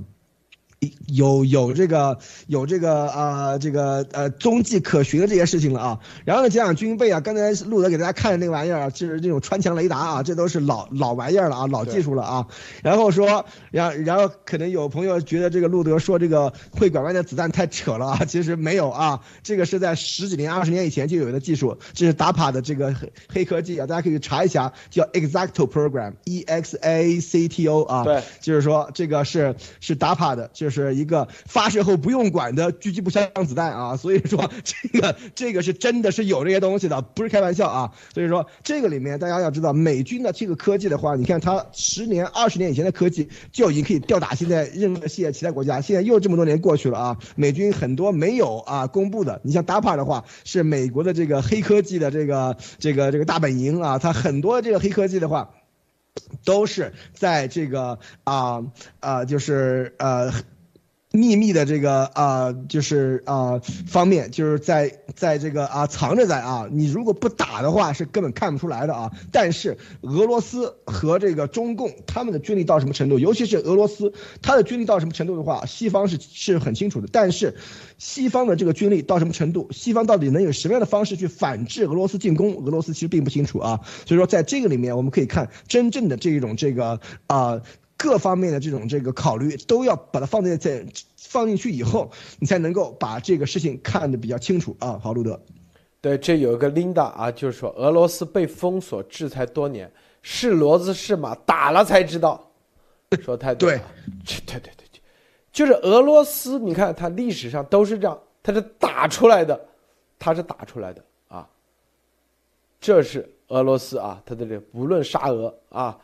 有有这个有这个啊这个呃踪迹可循的这些事情了啊，然后呢讲讲军备啊，刚才路德给大家看的那个玩意儿啊就是这种穿墙雷达啊，这都是老老玩意儿了啊，老技术了啊。然后说，然然后可能有朋友觉得这个路德说这个会拐弯的子弹太扯了啊，其实没有啊，这个是在十几年二十年以前就有的技术，这是 DAPA 的这个黑黑科技啊，大家可以查一下，叫 Exacto Program，E X A C T O 啊，对，就是说这个是是 DAPA 的，就是。是一个发射后不用管的狙击步枪子弹啊，所以说这个这个是真的是有这些东西的，不是开玩笑啊。所以说这个里面大家要知道，美军的这个科技的话，你看它十年、二十年以前的科技就已经可以吊打现在任何世界其他国家。现在又这么多年过去了啊，美军很多没有啊公布的，你像 DAPA 的话，是美国的这个黑科技的这个这个这个大本营啊，它很多这个黑科技的话，都是在这个啊啊就是呃。秘密的这个啊，就是啊方面，就是在在这个啊藏着在啊，你如果不打的话，是根本看不出来的啊。但是俄罗斯和这个中共他们的军力到什么程度，尤其是俄罗斯，他的军力到什么程度的话，西方是是很清楚的。但是西方的这个军力到什么程度，西方到底能有什么样的方式去反制俄罗斯进攻，俄罗斯其实并不清楚啊。所以说，在这个里面，我们可以看真正的这一种这个啊。各方面的这种这个考虑都要把它放在在放进去以后，你才能够把这个事情看得比较清楚啊。好，路德，对，这有一个 Linda 啊，就是说俄罗斯被封锁制裁多年，是骡子是马，打了才知道，说太对，对对对对，就是俄罗斯，你看它历史上都是这样，它是打出来的，它是打出来的啊，这是俄罗斯啊，它的这不论沙俄啊，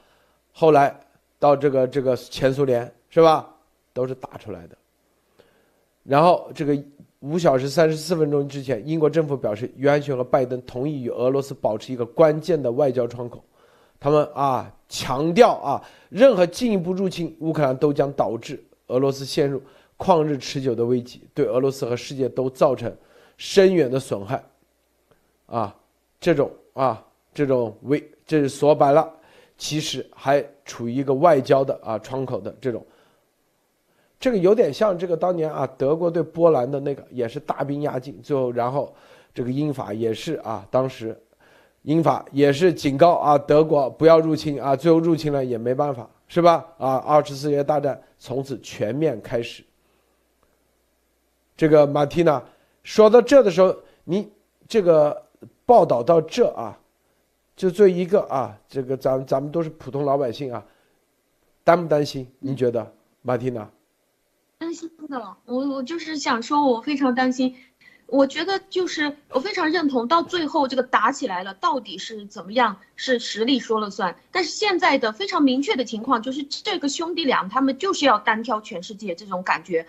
后来。到这个这个前苏联是吧，都是打出来的。然后这个五小时三十四分钟之前，英国政府表示，约翰逊和拜登同意与俄罗斯保持一个关键的外交窗口。他们啊强调啊，任何进一步入侵乌克兰都将导致俄罗斯陷入旷日持久的危机，对俄罗斯和世界都造成深远的损害。啊，这种啊这种危，这是说白了。其实还处于一个外交的啊窗口的这种，这个有点像这个当年啊，德国对波兰的那个也是大兵压境，最后然后这个英法也是啊，当时英法也是警告啊德国不要入侵啊，最后入侵了也没办法，是吧？啊，二次世界大战从此全面开始。这个马蒂娜说到这的时候，你这个报道到这啊，就这一个啊，这个咱咱们都是普通老百姓啊，担不担心？您觉得，马蒂娜？担心的，我我就是想说，我非常担心。我觉得就是我非常认同，到最后这个打起来了，到底是怎么样？是实力说了算。但是现在的非常明确的情况就是，这个兄弟俩他们就是要单挑全世界这种感觉，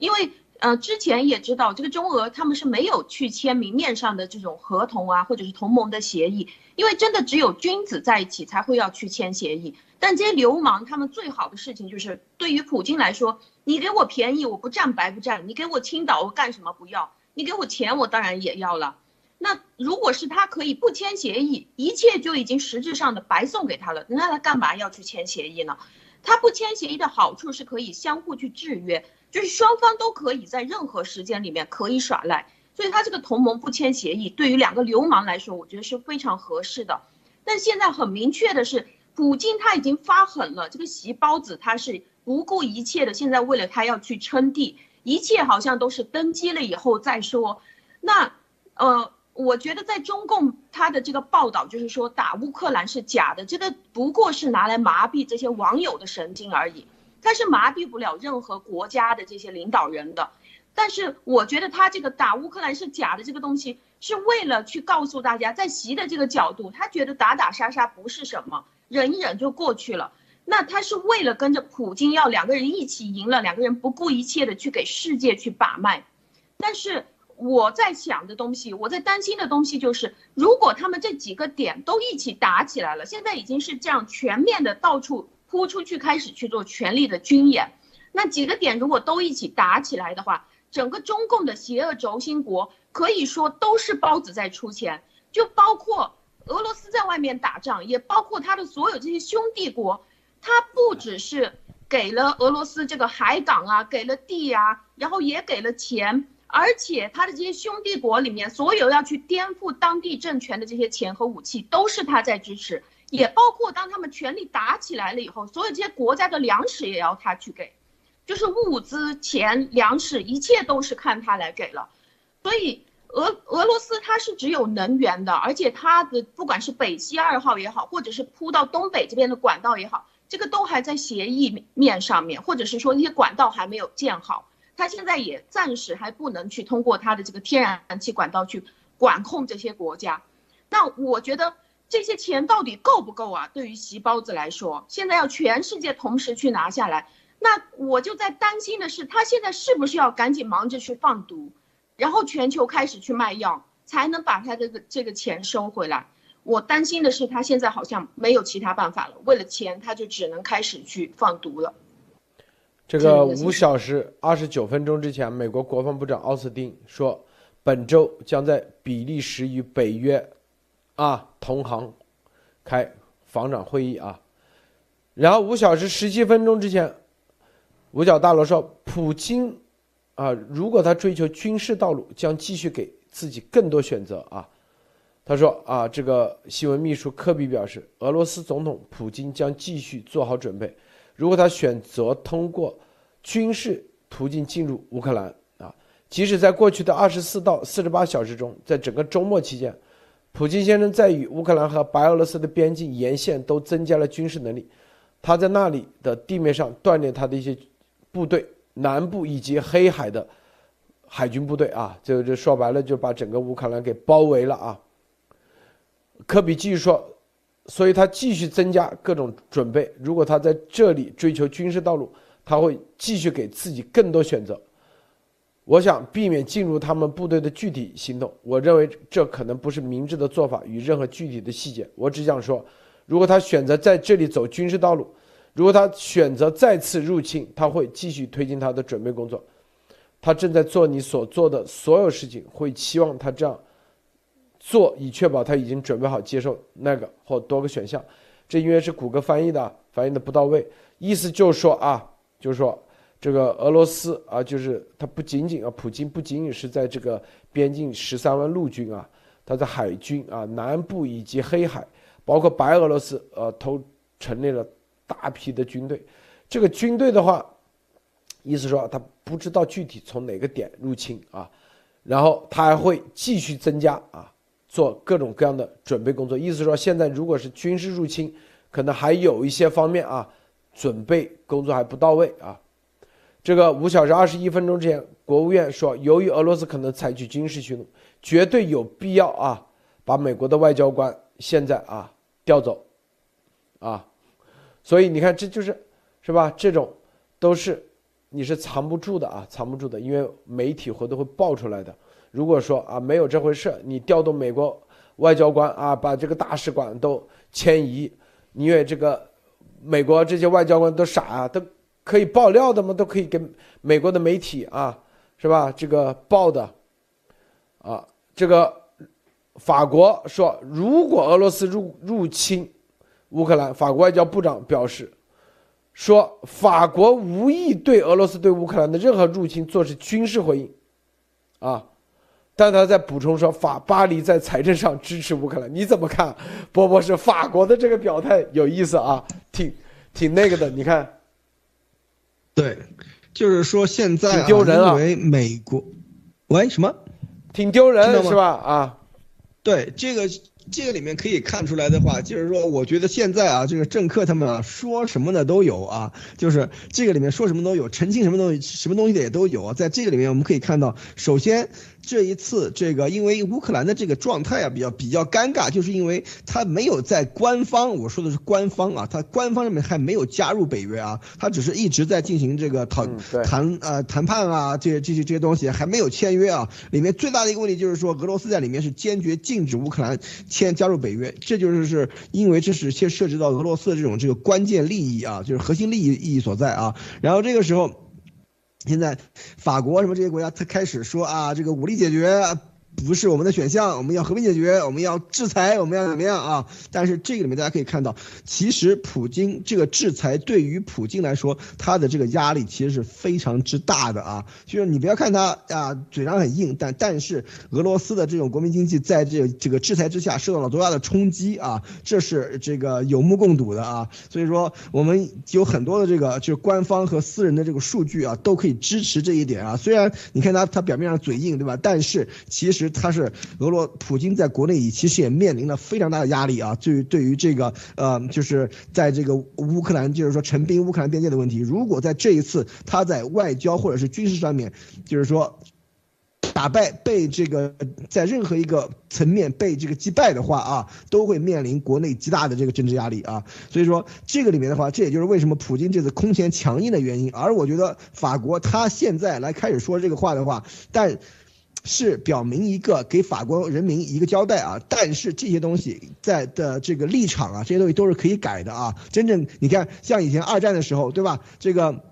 因为呃之前也知道这个中俄他们是没有去签明面上的这种合同啊，或者是同盟的协议，因为真的只有君子在一起才会要去签协议。但这些流氓他们最好的事情就是，对于普京来说。你给我便宜，我不占白不占；你给我青岛，我干什么不要？你给我钱，我当然也要了。那如果是他可以不签协议，一切就已经实质上的白送给他了，那他干嘛要去签协议呢？他不签协议的好处是可以相互去制约，就是双方都可以在任何时间里面可以耍赖。所以他这个同盟不签协议，对于两个流氓来说，我觉得是非常合适的。但现在很明确的是，普京他已经发狠了，这个席包子他是。不顾一切的，现在为了他要去称帝，一切好像都是登基了以后再说。那，呃，我觉得在中共他的这个报道就是说打乌克兰是假的，这个不过是拿来麻痹这些网友的神经而已，他是麻痹不了任何国家的这些领导人的。但是我觉得他这个打乌克兰是假的这个东西，是为了去告诉大家，在习的这个角度，他觉得打打杀杀不是什么，忍一忍就过去了。那他是为了跟着普京要两个人一起赢了，两个人不顾一切的去给世界去把脉。但是我在想的东西，我在担心的东西就是，如果他们这几个点都一起打起来了，现在已经是这样全面的到处扑出去，开始去做权力的军演。那几个点如果都一起打起来的话，整个中共的邪恶轴心国可以说都是包子在出钱，就包括俄罗斯在外面打仗，也包括他的所有这些兄弟国。他不只是给了俄罗斯这个海港啊，给了地啊，然后也给了钱，而且他的这些兄弟国里面，所有要去颠覆当地政权的这些钱和武器，都是他在支持，也包括当他们权力打起来了以后，所有这些国家的粮食也要他去给，就是物资、钱、粮食，一切都是看他来给了，所以俄俄罗斯它是只有能源的，而且它的不管是北溪二号也好，或者是铺到东北这边的管道也好。这个都还在协议面上面，或者是说一些管道还没有建好，他现在也暂时还不能去通过他的这个天然气管道去管控这些国家。那我觉得这些钱到底够不够啊？对于席包子来说，现在要全世界同时去拿下来，那我就在担心的是，他现在是不是要赶紧忙着去放毒，然后全球开始去卖药，才能把他这个这个钱收回来？我担心的是，他现在好像没有其他办法了，为了钱，他就只能开始去放毒了。这个五小时二十九分钟之前，美国国防部长奥斯汀说，本周将在比利时与北约啊同行开防长会议啊。然后五小时十七分钟之前，五角大楼说，普京啊，如果他追求军事道路，将继续给自己更多选择啊。他说：“啊，这个新闻秘书科比表示，俄罗斯总统普京将继续做好准备。如果他选择通过军事途径进入乌克兰，啊，即使在过去的二十四到四十八小时中，在整个周末期间，普京先生在与乌克兰和白俄罗斯的边境沿线都增加了军事能力。他在那里的地面上锻炼他的一些部队，南部以及黑海的海军部队啊，就就说白了，就把整个乌克兰给包围了啊。”科比继续说，所以他继续增加各种准备。如果他在这里追求军事道路，他会继续给自己更多选择。我想避免进入他们部队的具体行动。我认为这可能不是明智的做法与任何具体的细节。我只想说，如果他选择在这里走军事道路，如果他选择再次入侵，他会继续推进他的准备工作。他正在做你所做的所有事情，会期望他这样。做以确保他已经准备好接受那个或多个选项，这因为是谷歌翻译的，翻译的不到位，意思就是说啊，就是说这个俄罗斯啊，就是他不仅仅啊，普京不仅仅是在这个边境十三万陆军啊，他在海军啊、南部以及黑海，包括白俄罗斯，呃，都成立了大批的军队。这个军队的话，意思说他不知道具体从哪个点入侵啊，然后他还会继续增加啊，做各种各样的准备工作。意思说，现在如果是军事入侵，可能还有一些方面啊，准备工作还不到位啊。这个五小时二十一分钟之前，国务院说，由于俄罗斯可能采取军事行动，绝对有必要啊，把美国的外交官现在啊调走，啊，所以你看，这就是，是吧？这种都是你是藏不住的啊，藏不住的，因为媒体会都会爆出来的。如果说啊没有这回事，你调动美国外交官啊，把这个大使馆都迁移，因为这个美国这些外交官都傻啊，都。可以爆料的吗？都可以跟美国的媒体啊，是吧？这个报的，啊，这个法国说，如果俄罗斯入入侵乌克兰，法国外交部长表示，说法国无意对俄罗斯对乌克兰的任何入侵做出军事回应，啊，但他在补充说，法巴黎在财政上支持乌克兰，你怎么看？波波是法国的这个表态有意思啊，挺挺那个的，你看。对，就是说现在丢人因为美国，喂，什么？挺丢人是吧？啊，对，这个这个里面可以看出来的话，就是说，我觉得现在啊，这个政客他们啊，说什么的都有啊，就是这个里面说什么都有，澄清什么东西，什么东西的也都有啊。在这个里面，我们可以看到，首先。这一次，这个因为乌克兰的这个状态啊比较比较尴尬，就是因为他没有在官方，我说的是官方啊，他官方上面还没有加入北约啊，他只是一直在进行这个谈谈呃谈判啊，这些这些这些东西还没有签约啊。里面最大的一个问题就是说，俄罗斯在里面是坚决禁止乌克兰签加入北约，这就是是因为这是先涉及到俄罗斯的这种这个关键利益啊，就是核心利益意义所在啊。然后这个时候。现在，法国什么这些国家，他开始说啊，这个武力解决。不是我们的选项，我们要和平解决，我们要制裁，我们要怎么样啊？但是这个里面大家可以看到，其实普京这个制裁对于普京来说，他的这个压力其实是非常之大的啊。就是你不要看他啊，嘴上很硬，但但是俄罗斯的这种国民经济在这这个制裁之下受到了多大的冲击啊？这是这个有目共睹的啊。所以说，我们有很多的这个就是官方和私人的这个数据啊，都可以支持这一点啊。虽然你看他他表面上嘴硬，对吧？但是其实。他是俄罗普京在国内其实也面临了非常大的压力啊，对于对于这个呃，就是在这个乌克兰，就是说陈兵乌克兰边界的问题，如果在这一次他在外交或者是军事上面，就是说打败被这个在任何一个层面被这个击败的话啊，都会面临国内极大的这个政治压力啊。所以说这个里面的话，这也就是为什么普京这次空前强硬的原因。而我觉得法国他现在来开始说这个话的话，但。是表明一个给法国人民一个交代啊，但是这些东西在的这个立场啊，这些东西都是可以改的啊。真正你看，像以前二战的时候，对吧？这个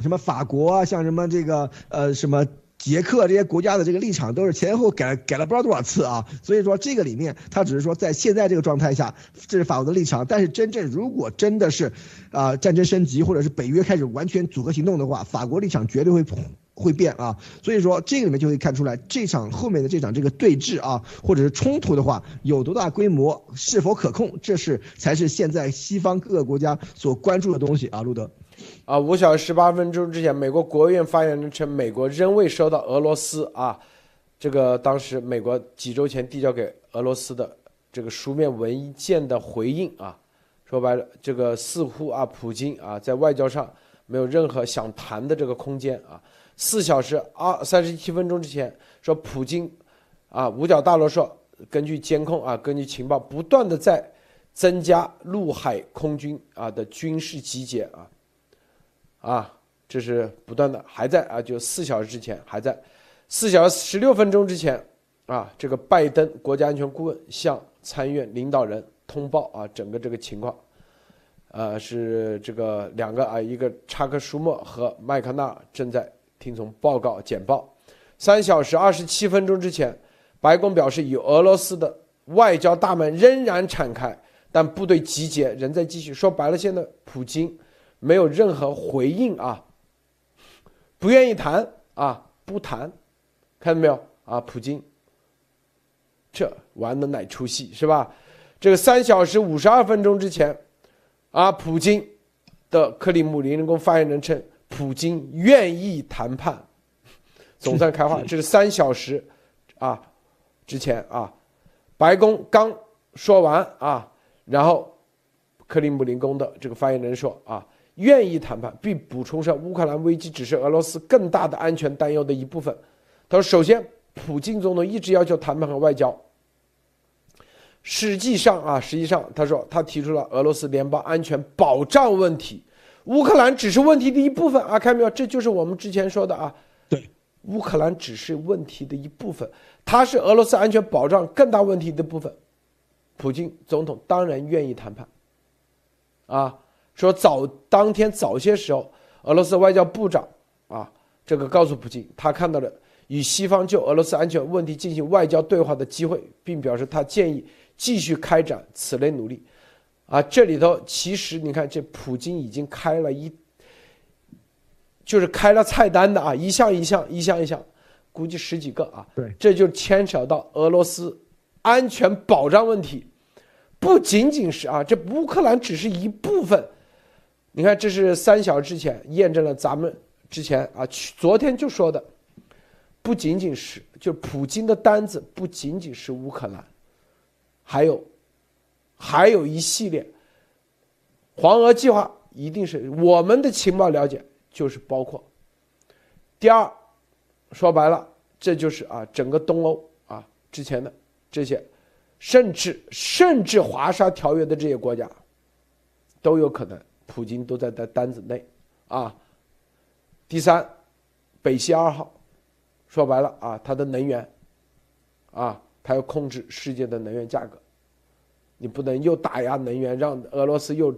什么法国啊，像什么这个呃什么捷克这些国家的这个立场都是前后改改了不知道多少次啊。所以说这个里面，他只是说在现在这个状态下，这是法国的立场。但是真正如果真的是啊战争升级，或者是北约开始完全组合行动的话，法国立场绝对会。会变啊，所以说这个里面就会看出来这场后面的这场这个对峙啊，或者是冲突的话有多大规模，是否可控，这是才是现在西方各个国家所关注的东西啊。路德，啊，五小时十八分钟之前，美国国务院发言人称，美国仍未收到俄罗斯啊，这个当时美国几周前递交给俄罗斯的这个书面文件的回应啊，说白了，这个似乎啊，普京啊，在外交上没有任何想谈的这个空间啊。四小时二三十七分钟之前说，普京啊，五角大楼说，根据监控啊，根据情报，不断的在增加陆海空军啊的军事集结啊，啊，这是不断的还在啊，就四小时之前还在，四小时十六分钟之前啊，这个拜登国家安全顾问向参议院领导人通报啊，整个这个情况，呃，是这个两个啊，一个查克舒默和麦克纳正在。听从报告简报，三小时二十七分钟之前，白宫表示，与俄罗斯的外交大门仍然敞开，但部队集结仍在继续。说白了，现在普京没有任何回应啊，不愿意谈啊，不谈，看到没有啊？普京，这玩的哪出戏是吧？这个三小时五十二分钟之前，啊，普京的克里姆林宫发言人称，普京愿意谈判，总算开话。这是三小时啊之前啊，白宫刚说完啊，然后克里姆林宫的这个发言人说啊。愿意谈判，并补充说，乌克兰危机只是俄罗斯更大的安全担忧的一部分。他说：“首先，普京总统一直要求谈判和外交。实际上啊，实际上，他说他提出了俄罗斯联邦安全保障问题，乌克兰只是问题的一部分啊。看到没有？这就是我们之前说的啊。对，乌克兰只是问题的一部分，它是俄罗斯安全保障更大问题的部分。普京总统当然愿意谈判，啊。”说早当天早些时候，俄罗斯外交部长啊，这个告诉普京，他看到了与西方就俄罗斯安全问题进行外交对话的机会，并表示他建议继续开展此类努力。啊，这里头其实你看，这普京已经开了一，就是开了菜单的啊，一项一项，一项一项，估计十几个啊。对，这就牵扯到俄罗斯安全保障问题，不仅仅是啊，这乌克兰只是一部分。你看，这是三小时之前验证了咱们之前啊，昨天就说的，不仅仅是就普京的单子，不仅仅是乌克兰，还有还有一系列。黄俄计划，一定是我们的情报了解，就是包括。第二，说白了，这就是啊，整个东欧啊之前的这些，甚至甚至华沙条约的这些国家都有可能。普京都在在单子内，啊，第三，北溪二号，说白了啊，它的能源，啊，它要控制世界的能源价格，你不能又打压能源，让俄罗斯又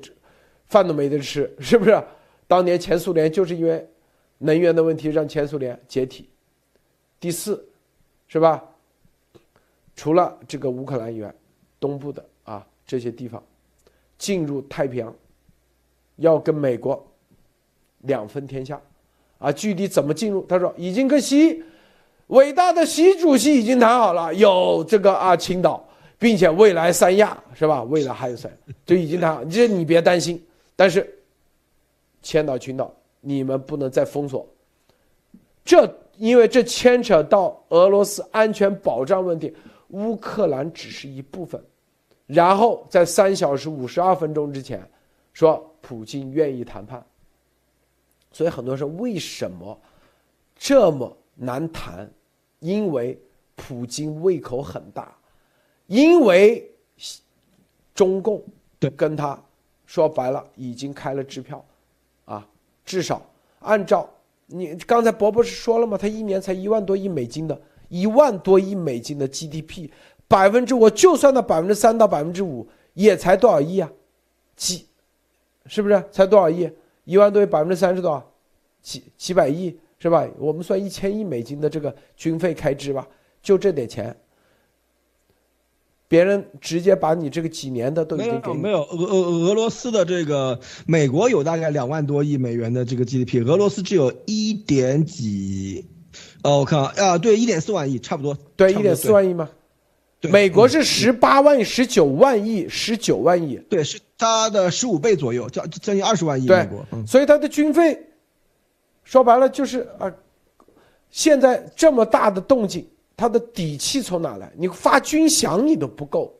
饭都没得吃，是不是？当年前苏联就是因为能源的问题让前苏联解体。第四，是吧？除了这个乌克兰以外，东部的啊这些地方，进入太平洋。要跟美国两分天下，啊，具体怎么进入？他说已经跟习伟大的习主席已经谈好了，有这个啊青岛，并且未来三亚是吧？未来还有三，就已经谈好，这你别担心。但是千岛群岛你们不能再封锁，这因为这牵扯到俄罗斯安全保障问题，乌克兰只是一部分。然后在三小时五十二分钟之前说。普京愿意谈判，所以很多人说为什么这么难谈？因为普京胃口很大，因为中共跟他说白了已经开了支票，啊，至少按照你刚才伯伯是说了吗？他一年才一万多亿美金的，一万多亿美金的 GDP，百分之我就算到百分之三到百分之五，也才多少亿啊？几？是不是才多少亿？一万多亿，百分之三是多少？几几百亿是吧？我们算一千亿美金的这个军费开支吧，就这点钱，别人直接把你这个几年的都已经给没有俄俄俄罗斯的这个美国有大概两万多亿美元的这个 GDP，俄罗斯只有一点几，哦，我看啊，啊，对，一点四万亿，差不多，对，一点四万亿吗？美国是十八万亿、十九万亿、十九万亿，对，是它的十五倍左右，将将近二十万亿。对，所以它的军费，说白了就是啊，现在这么大的动静，它的底气从哪来？你发军饷你都不够，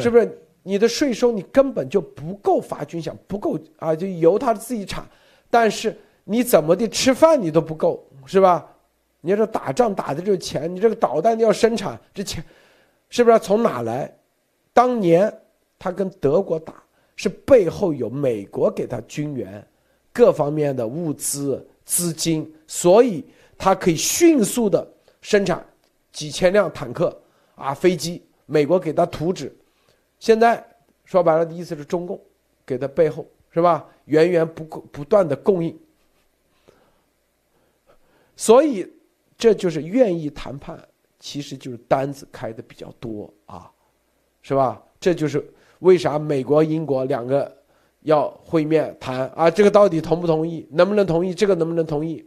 是不是？你的税收你根本就不够发军饷，不够啊，就由他自己产，但是你怎么的吃饭你都不够，是吧？你这打仗打的这个钱，你这个导弹要生产，这钱。是不是从哪来？当年他跟德国打，是背后有美国给他军援，各方面的物资资金，所以他可以迅速的生产几千辆坦克啊飞机。美国给他图纸，现在说白了的意思是中共给他背后是吧？源源不不断的供应，所以这就是愿意谈判。其实就是单子开的比较多啊，是吧？这就是为啥美国、英国两个要会面谈啊，这个到底同不同意？能不能同意？这个能不能同意？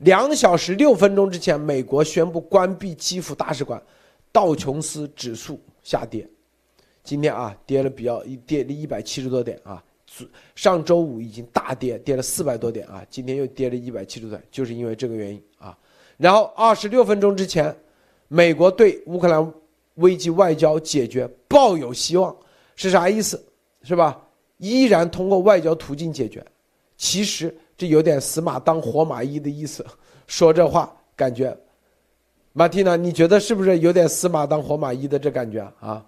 两小时六分钟之前，美国宣布关闭基辅大使馆，道琼斯指数下跌，今天啊跌了比较一跌了一百七十多点啊，上周五已经大跌跌了四百多点啊，今天又跌了一百七十多点，就是因为这个原因啊。然后二十六分钟之前，美国对乌克兰危机外交解决抱有希望，是啥意思？是吧？依然通过外交途径解决，其实这有点死马当活马医的意思。说这话感觉，马蒂娜，你觉得是不是有点死马当活马医的这感觉啊？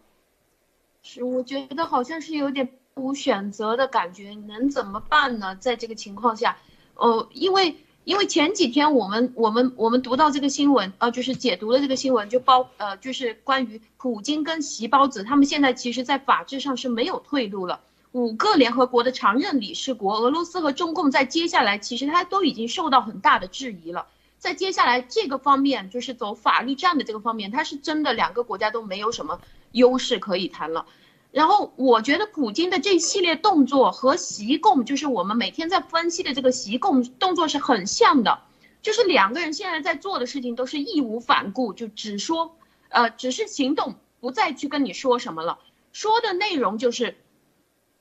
是，我觉得好像是有点无选择的感觉。能怎么办呢？在这个情况下，哦，因为因为前几天我们我们我们读到这个新闻，呃，就是解读了这个新闻，就包呃，就是关于普京跟习包子，他们现在其实在法制上是没有退路了。五个联合国的常任理事国，俄罗斯和中共在接下来其实它都已经受到很大的质疑了。在接下来这个方面，就是走法律战的这个方面，它是真的两个国家都没有什么优势可以谈了。然后我觉得普京的这系列动作和习共，就是我们每天在分析的这个习共动作是很像的，就是两个人现在在做的事情都是义无反顾，就只说，呃，只是行动，不再去跟你说什么了，说的内容就是。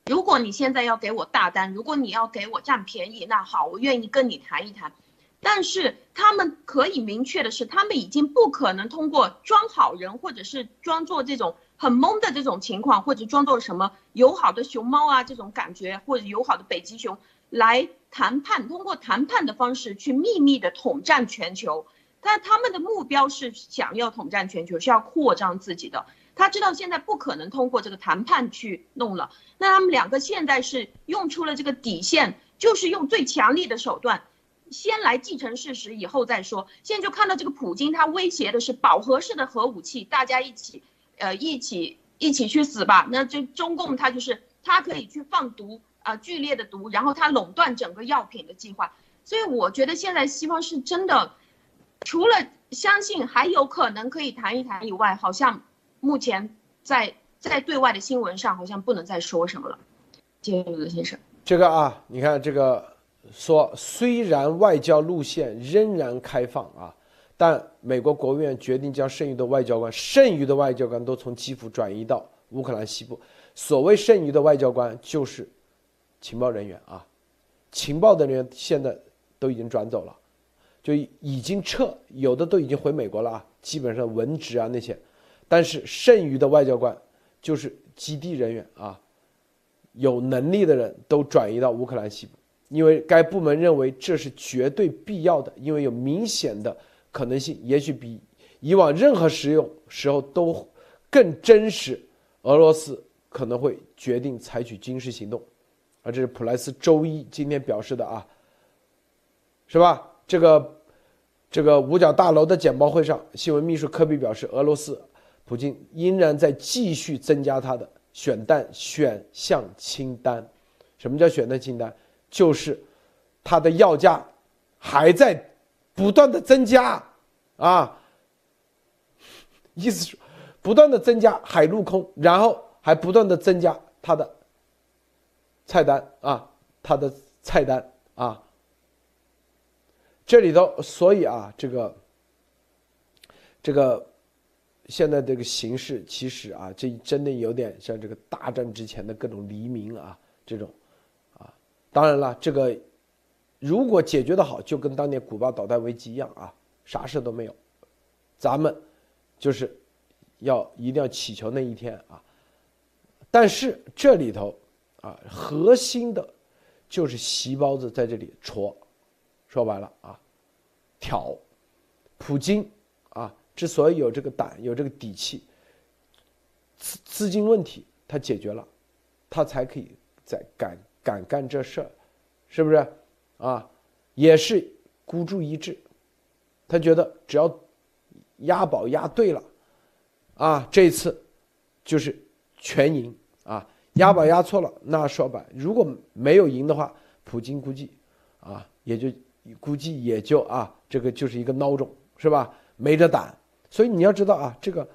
如果你现在要给我大单，如果你要给我占便宜，那好，我愿意跟你谈一谈。但是他们可以明确的是，他们已经不可能通过装好人，或者是装作这种很懵的这种情况，或者装作什么友好的熊猫啊这种感觉，或者友好的北极熊来谈判，通过谈判的方式去秘密的统战全球。但他们的目标是想要统战全球，是要扩张自己的。他知道现在不可能通过这个谈判去弄了，那他们两个现在是用出了这个底线，就是用最强力的手段，先来继承事实，以后再说。现在就看到这个普京，他威胁的是饱和式的核武器，大家一起，呃，一起一起去死吧。那这中共他就是他可以去放毒啊，剧烈的毒，然后他垄断整个药品的计划。所以我觉得现在西方是真的，除了相信还有可能可以谈一谈以外，好像。目前在在对外的新闻上，好像不能再说什么了。谢谢刘先生。这个啊，你看这个说，虽然外交路线仍然开放啊，但美国国务院决定将剩余的外交官、剩余的外交官都从基辅转移到乌克兰西部。所谓剩余的外交官，就是情报人员啊，情报的人员现在都已经转走了，就已经撤，有的都已经回美国了啊，基本上文职啊那些。但是剩余的外交官，就是基地人员啊，有能力的人都转移到乌克兰西部，因为该部门认为这是绝对必要的，因为有明显的可能性，也许比以往任何时用时候都更真实。俄罗斯可能会决定采取军事行动，啊，这是普莱斯周一今天表示的啊，是吧？这个这个五角大楼的简报会上，新闻秘书科比表示，俄罗斯。普京仍然在继续增加他的选弹选项清单。什么叫选弹清单？就是他的要价还在不断的增加啊。意思是不断的增加海陆空，然后还不断的增加他的菜单啊，他的菜单啊。这里头，所以啊，这个这个。现在这个形势其实啊，这真的有点像这个大战之前的各种黎明啊，这种，啊，当然了，这个如果解决的好，就跟当年古巴导弹危机一样啊，啥事都没有，咱们就是要一定要祈求那一天啊。但是这里头啊，核心的，就是席包子在这里戳，说白了啊，挑，普京啊。之所以有这个胆、有这个底气，资资金问题他解决了，他才可以再敢敢干这事儿，是不是？啊，也是孤注一掷，他觉得只要押宝押对了，啊，这一次就是全赢啊。押宝押错了，那说白，如果没有赢的话，普京估计啊，也就估计也就啊，这个就是一个孬种，是吧？没这胆。所以你要知道啊，这个，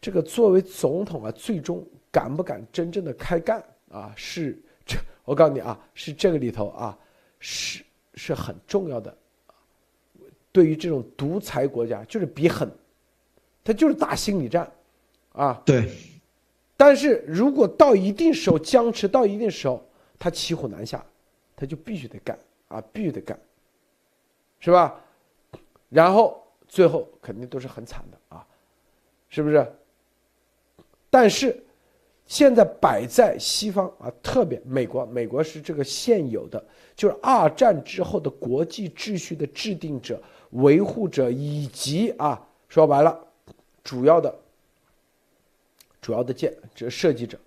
这个作为总统啊，最终敢不敢真正的开干啊？是这，我告诉你啊，是这个里头啊，是是很重要的，对于这种独裁国家就是比狠，他就是打心理战，啊，对。但是如果到一定时候僵持到一定时候，他骑虎难下，他就必须得干啊，必须得干，是吧？然后最后肯定都是很惨的啊，是不是？但是现在摆在西方啊，特别美国，美国是这个现有的，就是二战之后的国际秩序的制定者、维护者以及啊，说白了，主要的。主要的建这设计者，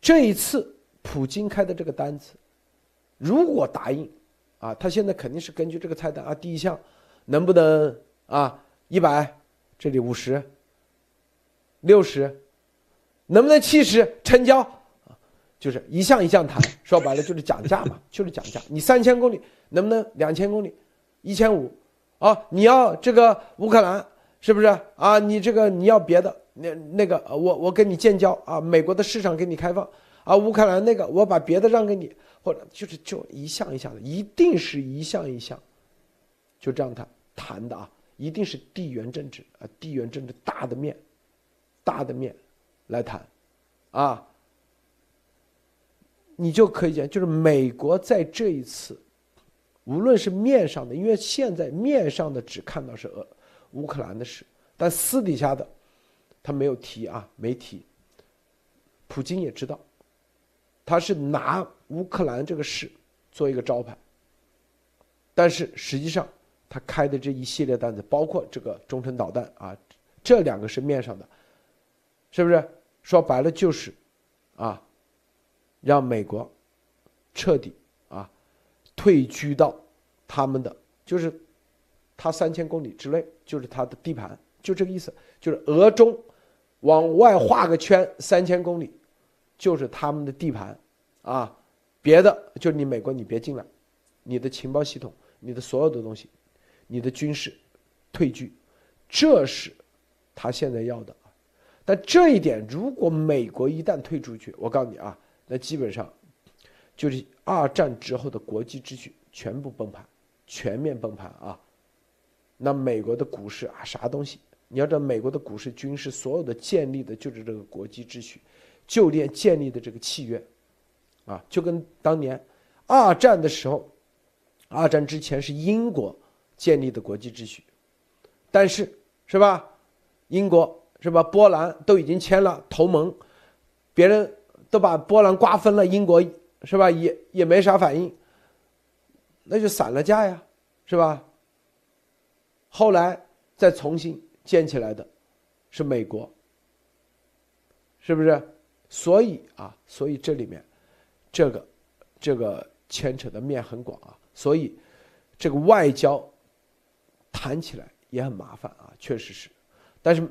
这一次普京开的这个单子，如果答应，啊，他现在肯定是根据这个菜单啊，第一项能不能啊一百，这里五十，六十，能不能七十成交？就是一项一项谈，说白了就是讲价嘛，就是讲价。你三千公里能不能两千公里，一千五，啊，你要这个乌克兰。是不是啊？你这个你要别的，那那个我我跟你建交啊，美国的市场给你开放啊，乌克兰那个我把别的让给你，或者就是就一项一项的，一定是一项一项，就这样谈谈的啊，一定是地缘政治啊，地缘政治大的面，大的面来谈，啊，你就可以讲，就是美国在这一次，无论是面上的，因为现在面上的只看到是俄。乌克兰的事，但私底下的他没有提啊，没提。普京也知道，他是拿乌克兰这个事做一个招牌，但是实际上他开的这一系列单子，包括这个中程导弹啊，这两个是面上的，是不是？说白了就是啊，让美国彻底啊退居到他们的就是。他三千公里之内就是他的地盘，就这个意思，就是俄中往外画个圈，三千公里就是他们的地盘，啊，别的就是你美国你别进来，你的情报系统，你的所有的东西，你的军事退居，这是他现在要的。但这一点，如果美国一旦退出去，我告诉你啊，那基本上就是二战之后的国际秩序全部崩盘，全面崩盘啊。那美国的股市啊，啥东西？你要知道，美国的股市、军事所有的建立的就是这个国际秩序，就连建立的这个契约，啊，就跟当年二战的时候，二战之前是英国建立的国际秩序，但是是吧？英国是吧？波兰都已经签了同盟，别人都把波兰瓜分了，英国是吧？也也没啥反应，那就散了架呀，是吧？后来再重新建起来的，是美国，是不是？所以啊，所以这里面，这个，这个牵扯的面很广啊，所以这个外交谈起来也很麻烦啊，确实是。但是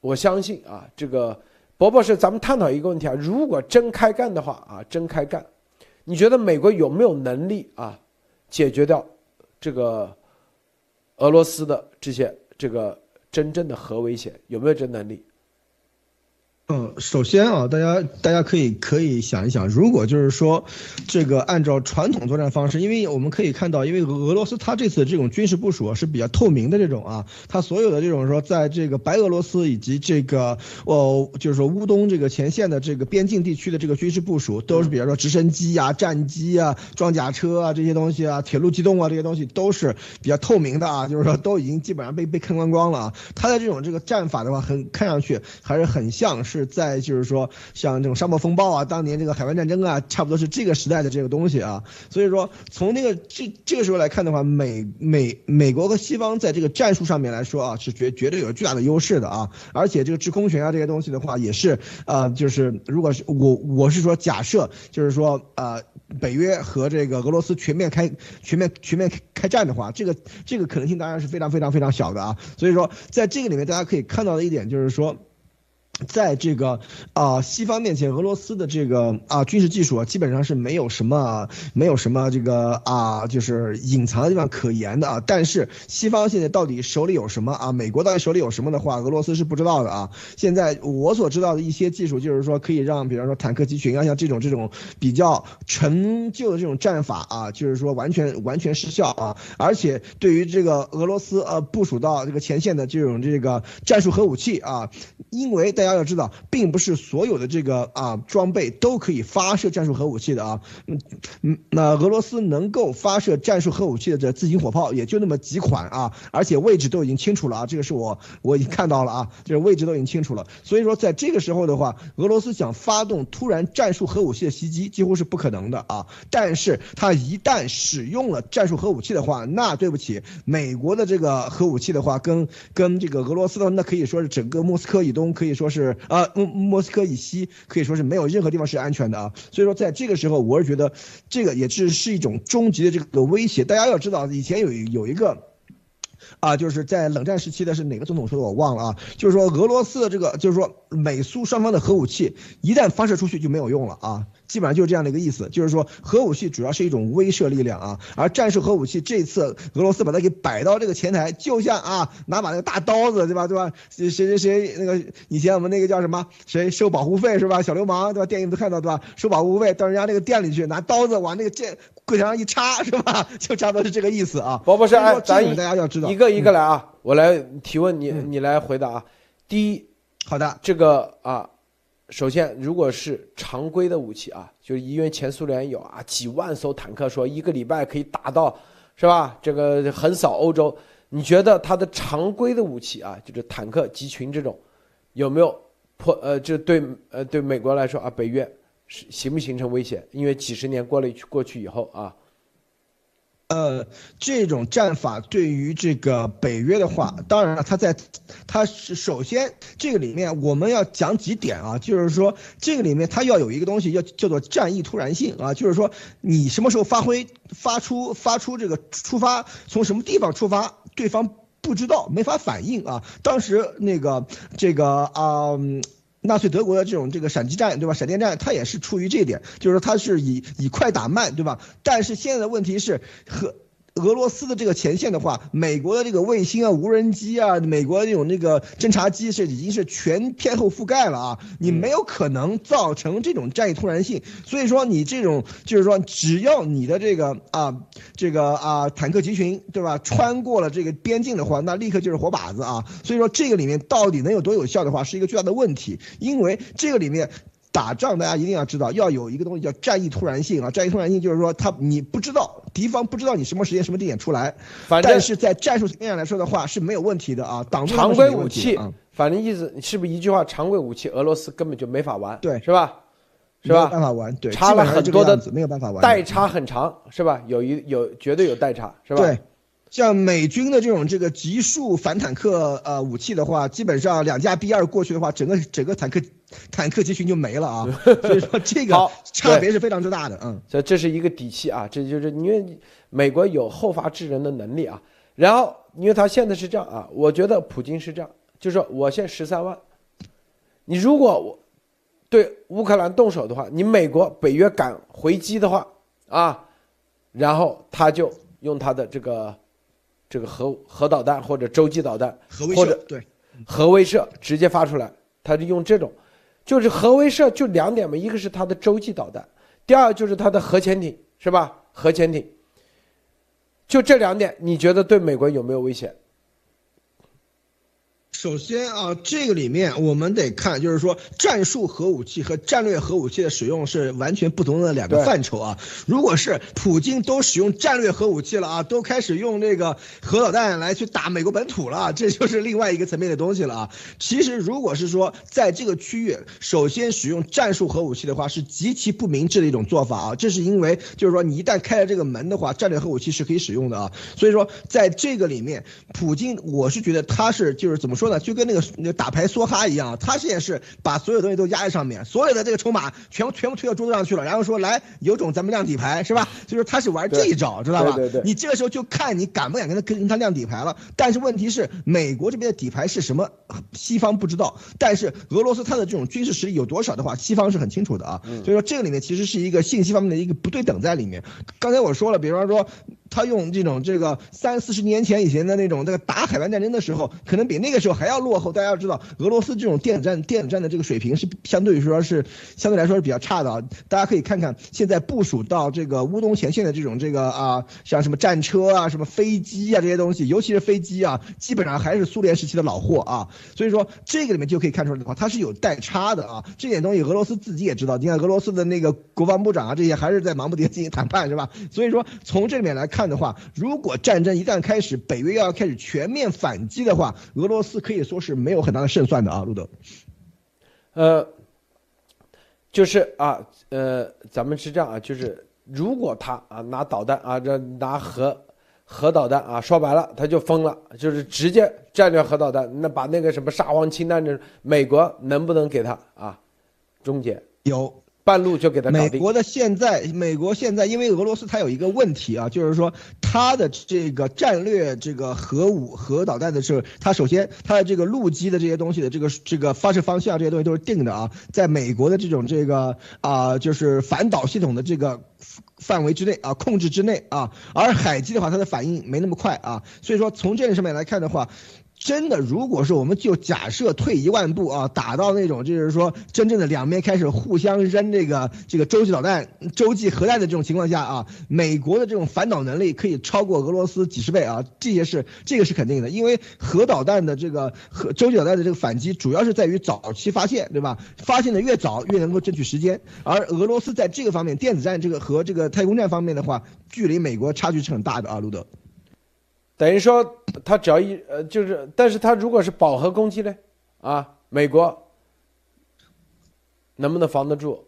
我相信啊，这个伯伯是咱们探讨一个问题啊，如果真开干的话啊，真开干，你觉得美国有没有能力啊，解决掉这个？俄罗斯的这些这个真正的核威胁有没有这能力？嗯，首先啊，大家大家可以可以想一想，如果就是说，这个按照传统作战方式，因为我们可以看到，因为俄罗斯它这次这种军事部署是比较透明的这种啊，它所有的这种说，在这个白俄罗斯以及这个哦，就是说乌东这个前线的这个边境地区的这个军事部署，都是比方说直升机啊、战机啊、装甲车啊这些东西啊、铁路机动啊这些东西都是比较透明的啊，就是说都已经基本上被被看光光了啊。它的这种这个战法的话，很看上去还是很像是。是在就是说，像这种沙漠风暴啊，当年这个海湾战争啊，差不多是这个时代的这个东西啊。所以说，从那个这这个时候来看的话，美美美国和西方在这个战术上面来说啊，是绝绝对有巨大的优势的啊。而且这个制空权啊这些东西的话，也是呃，就是如果是我我是说假设，就是说呃，北约和这个俄罗斯全面开全面全面开战的话，这个这个可能性当然是非常非常非常小的啊。所以说，在这个里面大家可以看到的一点就是说。在这个啊西方面前，俄罗斯的这个啊军事技术啊，基本上是没有什么没有什么这个啊就是隐藏的地方可言的啊。但是西方现在到底手里有什么啊？美国到底手里有什么的话，俄罗斯是不知道的啊。现在我所知道的一些技术，就是说可以让，比方说坦克集群啊，像这种这种比较陈旧的这种战法啊，就是说完全完全失效啊。而且对于这个俄罗斯呃部署到这个前线的这种这个战术核武器啊，因为大家。大家要知道，并不是所有的这个啊装备都可以发射战术核武器的啊。嗯嗯，那俄罗斯能够发射战术核武器的这自行火炮也就那么几款啊，而且位置都已经清楚了啊。这个是我我已经看到了啊，这个位置都已经清楚了。所以说，在这个时候的话，俄罗斯想发动突然战术核武器的袭击几乎是不可能的啊。但是他一旦使用了战术核武器的话，那对不起，美国的这个核武器的话，跟跟这个俄罗斯的那可以说是整个莫斯科以东可以说是。是啊，莫莫斯科以西可以说是没有任何地方是安全的啊，所以说在这个时候，我是觉得这个也是是一种终极的这个威胁。大家要知道，以前有有一个啊，就是在冷战时期的是哪个总统说的我忘了啊，就是说俄罗斯的这个就是说美苏双方的核武器一旦发射出去就没有用了啊。基本上就是这样的一个意思，就是说核武器主要是一种威慑力量啊，而战术核武器这次俄罗斯把它给摆到这个前台，就像啊拿把那个大刀子，对吧？对吧？谁谁谁那个以前我们那个叫什么？谁收保护费是吧？小流氓对吧？电影都看到对吧？收保护费到人家那个店里去，拿刀子往那个剑柜台上一插是吧？就差不多是这个意思啊。包博士，哎，咱大家要知道一个一个来啊，我来提问你，你来回答啊。第一，好的，这个啊。首先，如果是常规的武器啊，就是因为前苏联有啊几万艘坦克，说一个礼拜可以打到，是吧？这个横扫欧洲。你觉得它的常规的武器啊，就是坦克集群这种，有没有破？呃，就对呃对美国来说啊，北约是形不形成威胁？因为几十年过了过去以后啊。呃，这种战法对于这个北约的话，当然了，它在，它是首先这个里面我们要讲几点啊，就是说这个里面它要有一个东西要叫做战役突然性啊，就是说你什么时候发挥发出发出这个出发从什么地方出发，对方不知道没法反应啊。当时那个这个啊。纳粹德国的这种这个闪击战，对吧？闪电战，它也是出于这一点，就是说它是以以快打慢，对吧？但是现在的问题是和。俄罗斯的这个前线的话，美国的这个卫星啊、无人机啊，美国那种那个侦察机是已经是全天候覆盖了啊，你没有可能造成这种战役突然性。所以说你这种就是说，只要你的这个啊这个啊坦克集群对吧，穿过了这个边境的话，那立刻就是活靶子啊。所以说这个里面到底能有多有效的话，是一个巨大的问题，因为这个里面。打仗，大家一定要知道，要有一个东西叫战役突然性啊！战役突然性就是说，他你不知道敌方不知道你什么时间、什么地点出来，但是在战术层面上来说的话是没有问题的啊。常规武器，反正意思是不是一句话？常规武器，俄罗斯根本就没法玩，对，是吧？是吧？没办法玩，对，差了很多的，没有办法玩，代差很长，是吧？有一有绝对有代差，是吧？对。像美军的这种这个极速反坦克呃武器的话，基本上两架 B 二过去的话，整个整个坦克坦克集群就没了啊。所以说这个差别是非常之大的，嗯。所以这是一个底气啊，这就是因为美国有后发制人的能力啊。然后因为他现在是这样啊，我觉得普京是这样，就是我现十三万，你如果我对乌克兰动手的话，你美国北约敢回击的话啊，然后他就用他的这个。这个核核导弹或者洲际导弹，或者对核威慑直接发出来，他就用这种，就是核威慑就两点嘛，一个是它的洲际导弹，第二就是它的核潜艇，是吧？核潜艇，就这两点，你觉得对美国有没有危险？首先啊，这个里面我们得看，就是说战术核武器和战略核武器的使用是完全不同的两个范畴啊。如果是普京都使用战略核武器了啊，都开始用这个核导弹来去打美国本土了，这就是另外一个层面的东西了啊。其实如果是说在这个区域首先使用战术核武器的话，是极其不明智的一种做法啊。这是因为就是说你一旦开了这个门的话，战略核武器是可以使用的啊。所以说在这个里面，普京我是觉得他是就是怎么说？说呢？就跟那个那个打牌梭哈一样，他现在是把所有东西都压在上面，所有的这个筹码全部全部推到桌子上去了，然后说来有种咱们亮底牌是吧？就是他是玩这一招，知道吧？对对对。你这个时候就看你敢不敢跟他跟他亮底牌了。但是问题是，美国这边的底牌是什么？西方不知道。但是俄罗斯它的这种军事实力有多少的话，西方是很清楚的啊。所以说这个里面其实是一个信息方面的一个不对等在里面。刚才我说了，比方说。他用这种这个三四十年前以前的那种这个打海湾战争的时候，可能比那个时候还要落后。大家要知道，俄罗斯这种电子战电子战的这个水平是相对于说是相对来说是比较差的。大家可以看看现在部署到这个乌东前线的这种这个啊，像什么战车啊、什么飞机啊这些东西，尤其是飞机啊，基本上还是苏联时期的老货啊。所以说这个里面就可以看出来的话，它是有代差的啊。这点东西俄罗斯自己也知道。你看俄罗斯的那个国防部长啊，这些还是在忙不迭进行谈判是吧？所以说从这里面来看。看的话，如果战争一旦开始，北约要开始全面反击的话，俄罗斯可以说是没有很大的胜算的啊，路德。呃，就是啊，呃，咱们是这样啊，就是如果他啊拿导弹啊，这拿核核导弹啊，说白了他就疯了，就是直接战略核导弹，那把那个什么沙皇氢弹，这美国能不能给他啊终结？有。半路就给他美国的现在，美国现在因为俄罗斯它有一个问题啊，就是说它的这个战略这个核武核导弹的时候，它首先它的这个陆基的这些东西的这个这个发射方向这些东西都是定的啊，在美国的这种这个啊就是反导系统的这个范围之内啊控制之内啊，而海基的话它的反应没那么快啊，所以说从这个上面来看的话。真的，如果说我们就假设退一万步啊，打到那种就是说真正的两边开始互相扔这个这个洲际导弹、洲际核弹的这种情况下啊，美国的这种反导能力可以超过俄罗斯几十倍啊，这些是这个是肯定的，因为核导弹的这个核洲际导弹的这个反击主要是在于早期发现，对吧？发现的越早越能够争取时间，而俄罗斯在这个方面，电子战这个和这个太空战方面的话，距离美国差距是很大的啊，路德。等于说，他只要一呃，就是，但是他如果是饱和攻击呢，啊，美国能不能防得住？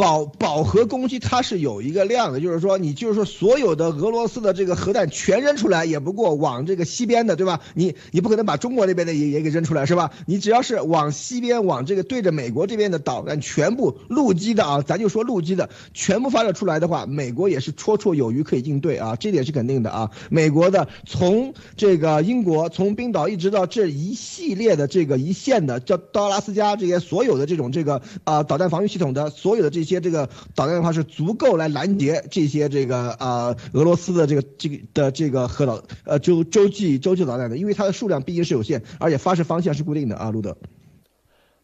饱饱和攻击它是有一个量的，就是说你就是说所有的俄罗斯的这个核弹全扔出来，也不过往这个西边的，对吧？你你不可能把中国那边的也也给扔出来，是吧？你只要是往西边往这个对着美国这边的导弹全部陆基的啊，咱就说陆基的全部发射出来的话，美国也是绰绰有余可以应对啊，这点是肯定的啊。美国的从这个英国从冰岛一直到这一系列的这个一线的叫到阿拉斯加这些所有的这种这个啊导弹防御系统的所有的这些些。些这个导弹的话是足够来拦截这些这个啊俄罗斯的这个这个的这个核导呃洲洲际洲际导弹的，因为它的数量毕竟是有限，而且发射方向是固定的啊，路德。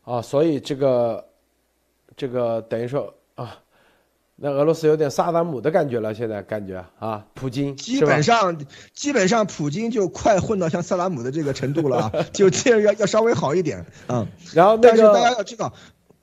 啊，所以这个这个等于说啊，那俄罗斯有点萨达姆的感觉了，现在感觉啊，普京基本上基本上普京就快混到像萨达姆的这个程度了啊，就这要要稍微好一点嗯，然后但是大家要知道。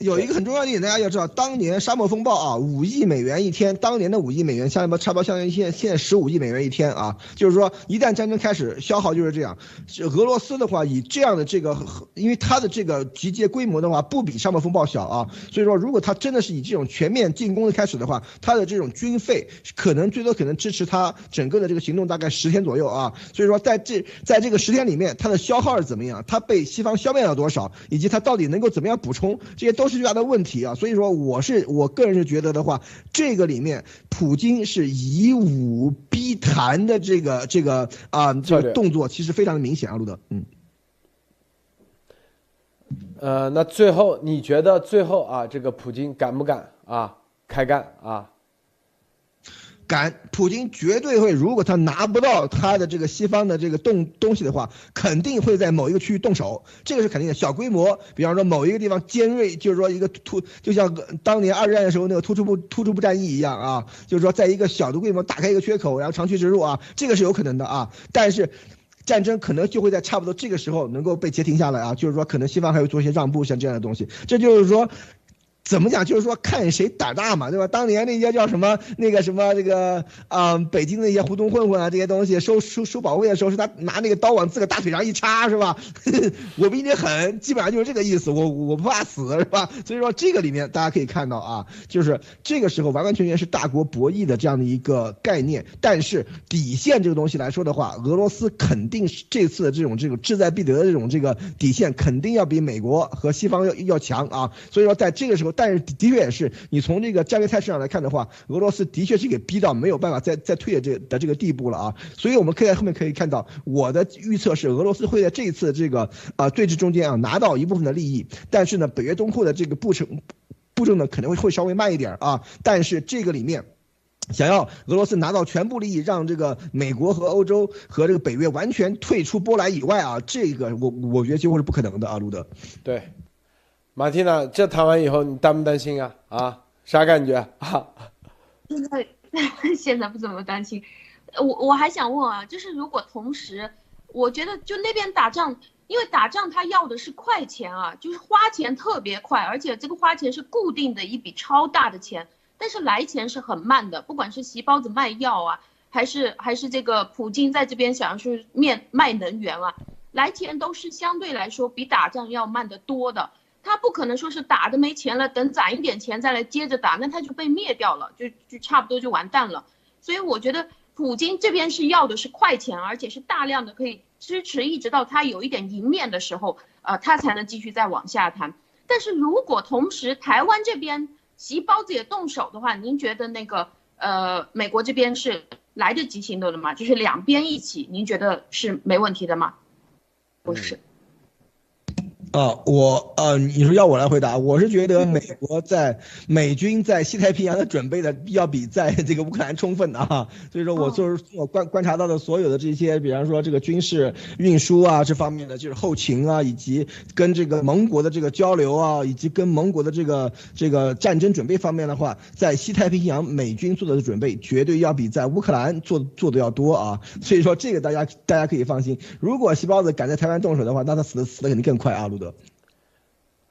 有一个很重要的点，大家要知道，当年沙漠风暴啊，五亿美元一天，当年的五亿美元，差不多差不多相当于现现在十五亿美元一天啊。就是说，一旦战争开始，消耗就是这样。俄罗斯的话，以这样的这个，因为它的这个集结规模的话，不比沙漠风暴小啊。所以说，如果它真的是以这种全面进攻的开始的话，它的这种军费可能最多可能支持它整个的这个行动大概十天左右啊。所以说，在这在这个十天里面，它的消耗是怎么样？它被西方消灭了多少？以及它到底能够怎么样补充？这些都是。最大的问题啊，所以说我是我个人是觉得的话，这个里面普京是以武逼谈的这个这个啊这个动作，其实非常的明显啊，路德，嗯，呃，那最后你觉得最后啊，这个普京敢不敢啊开干啊？敢，普京绝对会。如果他拿不到他的这个西方的这个动东西的话，肯定会在某一个区域动手，这个是肯定的。小规模，比方说某一个地方尖锐，就是说一个突，就像当年二战的时候那个突出部突出部战役一样啊，就是说在一个小的规模打开一个缺口，然后长驱直入啊，这个是有可能的啊。但是，战争可能就会在差不多这个时候能够被截停下来啊，就是说可能西方还会做一些让步，像这样的东西。这就是说。怎么讲？就是说看谁胆大嘛，对吧？当年那些叫什么那个什么这个啊，北京那些胡同混混啊，这些东西收收收保卫的时候，是他拿那个刀往自个大腿上一插，是吧？我比你狠，基本上就是这个意思。我我不怕死，是吧？所以说这个里面大家可以看到啊，就是这个时候完完全全是大国博弈的这样的一个概念。但是底线这个东西来说的话，俄罗斯肯定是这次的这种这种志在必得的这种这个底线，肯定要比美国和西方要要强啊。所以说在这个时候。但是的确也是，你从这个战略态势上来看的话，俄罗斯的确是给逼到没有办法再再退的这的这个地步了啊！所以我们可以在后面可以看到，我的预测是俄罗斯会在这一次这个啊对峙中间啊拿到一部分的利益，但是呢，北约东扩的这个步程步骤呢可能会会稍微慢一点啊，但是这个里面想要俄罗斯拿到全部利益，让这个美国和欧洲和这个北约完全退出波兰以外啊，这个我我觉得几乎是不可能的啊，路德。对。马蒂娜，这谈完以后你担不担心啊？啊，啥感觉啊？现 在现在不怎么担心，我我还想问啊，就是如果同时，我觉得就那边打仗，因为打仗他要的是快钱啊，就是花钱特别快，而且这个花钱是固定的一笔超大的钱，但是来钱是很慢的，不管是席包子卖药啊，还是还是这个普京在这边想要去面卖能源啊，来钱都是相对来说比打仗要慢得多的。他不可能说是打的没钱了，等攒一点钱再来接着打，那他就被灭掉了，就就差不多就完蛋了。所以我觉得普京这边是要的是快钱，而且是大量的可以支持，一直到他有一点赢面的时候，呃，他才能继续再往下谈。但是如果同时台湾这边席包子也动手的话，您觉得那个呃美国这边是来得及行动的吗？就是两边一起，您觉得是没问题的吗？不是。啊，我呃，你说要我来回答，我是觉得美国在美军在西太平洋的准备的要比在这个乌克兰充分的哈，所以说我就是我观观察到的所有的这些，比方说这个军事运输啊这方面的，就是后勤啊，以及跟这个盟国的这个交流啊，以及跟盟国的这个这个战争准备方面的话，在西太平洋美军做的准备绝对要比在乌克兰做做的要多啊，所以说这个大家大家可以放心，如果西包子敢在台湾动手的话，那他死的死的肯定更快啊，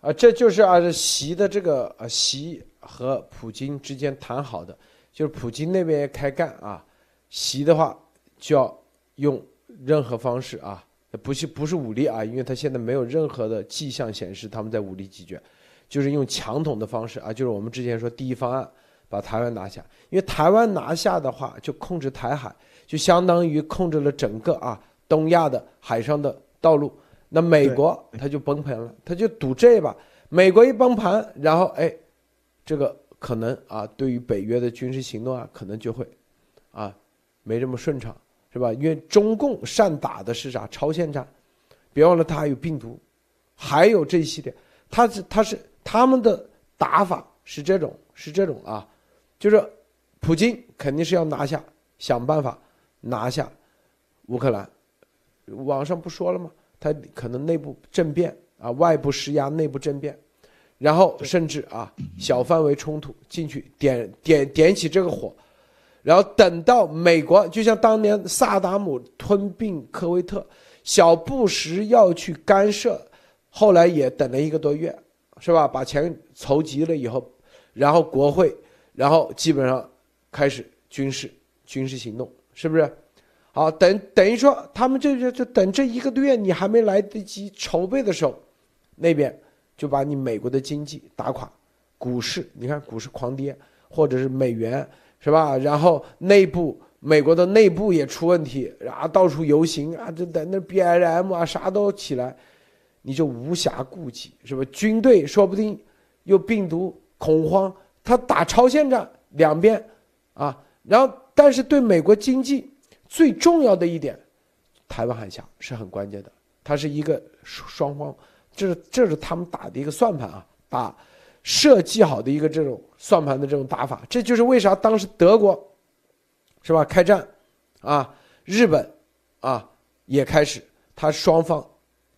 啊，这就是啊，习的这个啊，习和普京之间谈好的，就是普京那边开干啊，习的话就要用任何方式啊，不是不是武力啊，因为他现在没有任何的迹象显示他们在武力解决，就是用强统的方式啊，就是我们之前说第一方案把台湾拿下，因为台湾拿下的话就控制台海，就相当于控制了整个啊东亚的海上的道路。那美国他就崩盘了，他就赌这把。美国一崩盘，然后哎，这个可能啊，对于北约的军事行动啊，可能就会啊没这么顺畅，是吧？因为中共善打的是啥？朝鲜战，别忘了他还有病毒，还有这一系列，他是他是他们的打法是这种是这种啊，就是普京肯定是要拿下，想办法拿下乌克兰，网上不说了吗？他可能内部政变啊，外部施压，内部政变，然后甚至啊小范围冲突进去点点点起这个火，然后等到美国就像当年萨达姆吞并科威特，小布什要去干涉，后来也等了一个多月，是吧？把钱筹集了以后，然后国会，然后基本上开始军事军事行动，是不是？好，等等于说，他们这就就等这一个多月，你还没来得及筹备的时候，那边就把你美国的经济打垮，股市你看股市狂跌，或者是美元是吧？然后内部美国的内部也出问题，然后到处游行啊，这等那 B L M 啊啥都起来，你就无暇顾及是吧？军队说不定又病毒恐慌，他打超限战两边啊，然后但是对美国经济。最重要的一点，台湾海峡是很关键的，它是一个双方，这是这是他们打的一个算盘啊，把设计好的一个这种算盘的这种打法，这就是为啥当时德国是吧开战，啊，日本啊也开始，他双方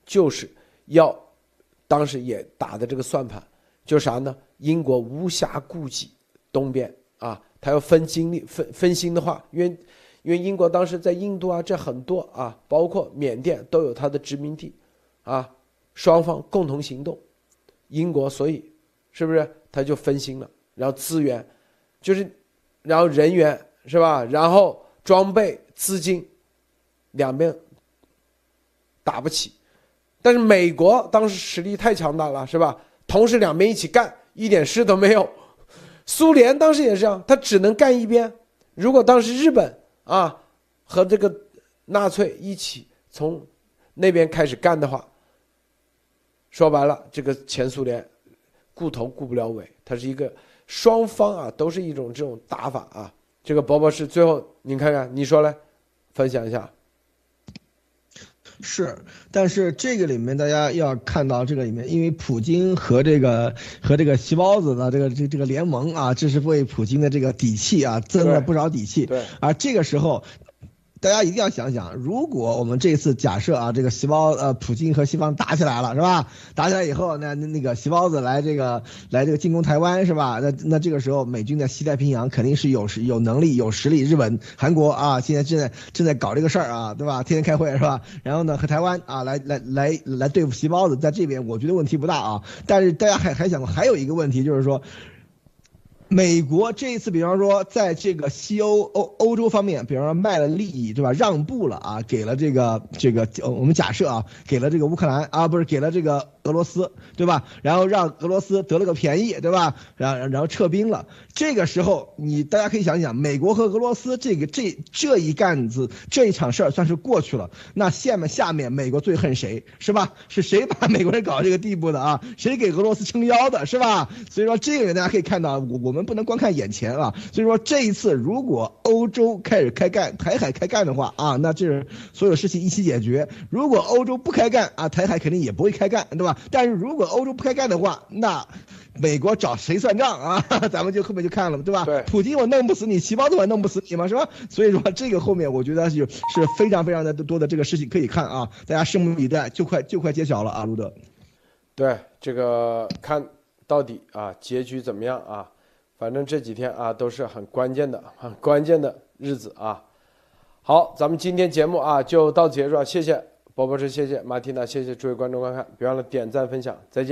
就是要当时也打的这个算盘，就啥呢？英国无暇顾及东边啊，他要分精力分分心的话，因为。因为英国当时在印度啊，这很多啊，包括缅甸都有它的殖民地，啊，双方共同行动，英国所以是不是他就分心了，然后资源，就是，然后人员是吧？然后装备、资金，两边打不起。但是美国当时实力太强大了，是吧？同时两边一起干，一点事都没有。苏联当时也是这样，他只能干一边。如果当时日本啊和这个纳粹一起从那边开始干的话，说白了，这个前苏联顾头顾不了尾，它是一个双方啊都是一种这种打法啊。这个博博士最后你看看，你说来分享一下。是，但是这个里面大家要看到这个里面，因为普京和这个和这个细包子的这个这这个联盟啊，这是为普京的这个底气啊增了不少底气。对，而这个时候。大家一定要想想，如果我们这次假设啊，这个细胞呃，普京和西方打起来了，是吧？打起来以后，那那那个细包子来这个来这个进攻台湾，是吧？那那这个时候，美军在西太平洋肯定是有实有能力有实力。日本、韩国啊，现在正在正在搞这个事儿啊，对吧？天天开会是吧？然后呢，和台湾啊来来来来对付细包子，在这边我觉得问题不大啊。但是大家还还想过还有一个问题就是说。美国这一次，比方说，在这个西欧欧欧洲方面，比方说卖了利益，对吧？让步了啊，给了这个这个，我们假设啊，给了这个乌克兰啊，不是给了这个俄罗斯，对吧？然后让俄罗斯得了个便宜，对吧？然后然后撤兵了。这个时候，你大家可以想想，美国和俄罗斯这个这这一干子这一场事儿算是过去了。那下面下面美国最恨谁是吧？是谁把美国人搞这个地步的啊？谁给俄罗斯撑腰的是吧？所以说这个人大家可以看到，我我们不能光看眼前啊。所以说这一次如果欧洲开始开干，台海开干的话啊，那这所有事情一起解决。如果欧洲不开干啊，台海肯定也不会开干，对吧？但是如果欧洲不开干的话，那。美国找谁算账啊？咱们就后面就看了，对吧？对，普京我弄不死你，细胞子我弄不死你嘛，是吧？所以说这个后面我觉得是是非常非常的多的这个事情可以看啊，大家拭目以待，就快就快揭晓了啊，路德。对，这个看到底啊，结局怎么样啊？反正这几天啊都是很关键的、很关键的日子啊。好，咱们今天节目啊就到此结束，谢谢波波士，谢谢马蒂娜，谢谢诸位观众观看，别忘了点赞分享，再见。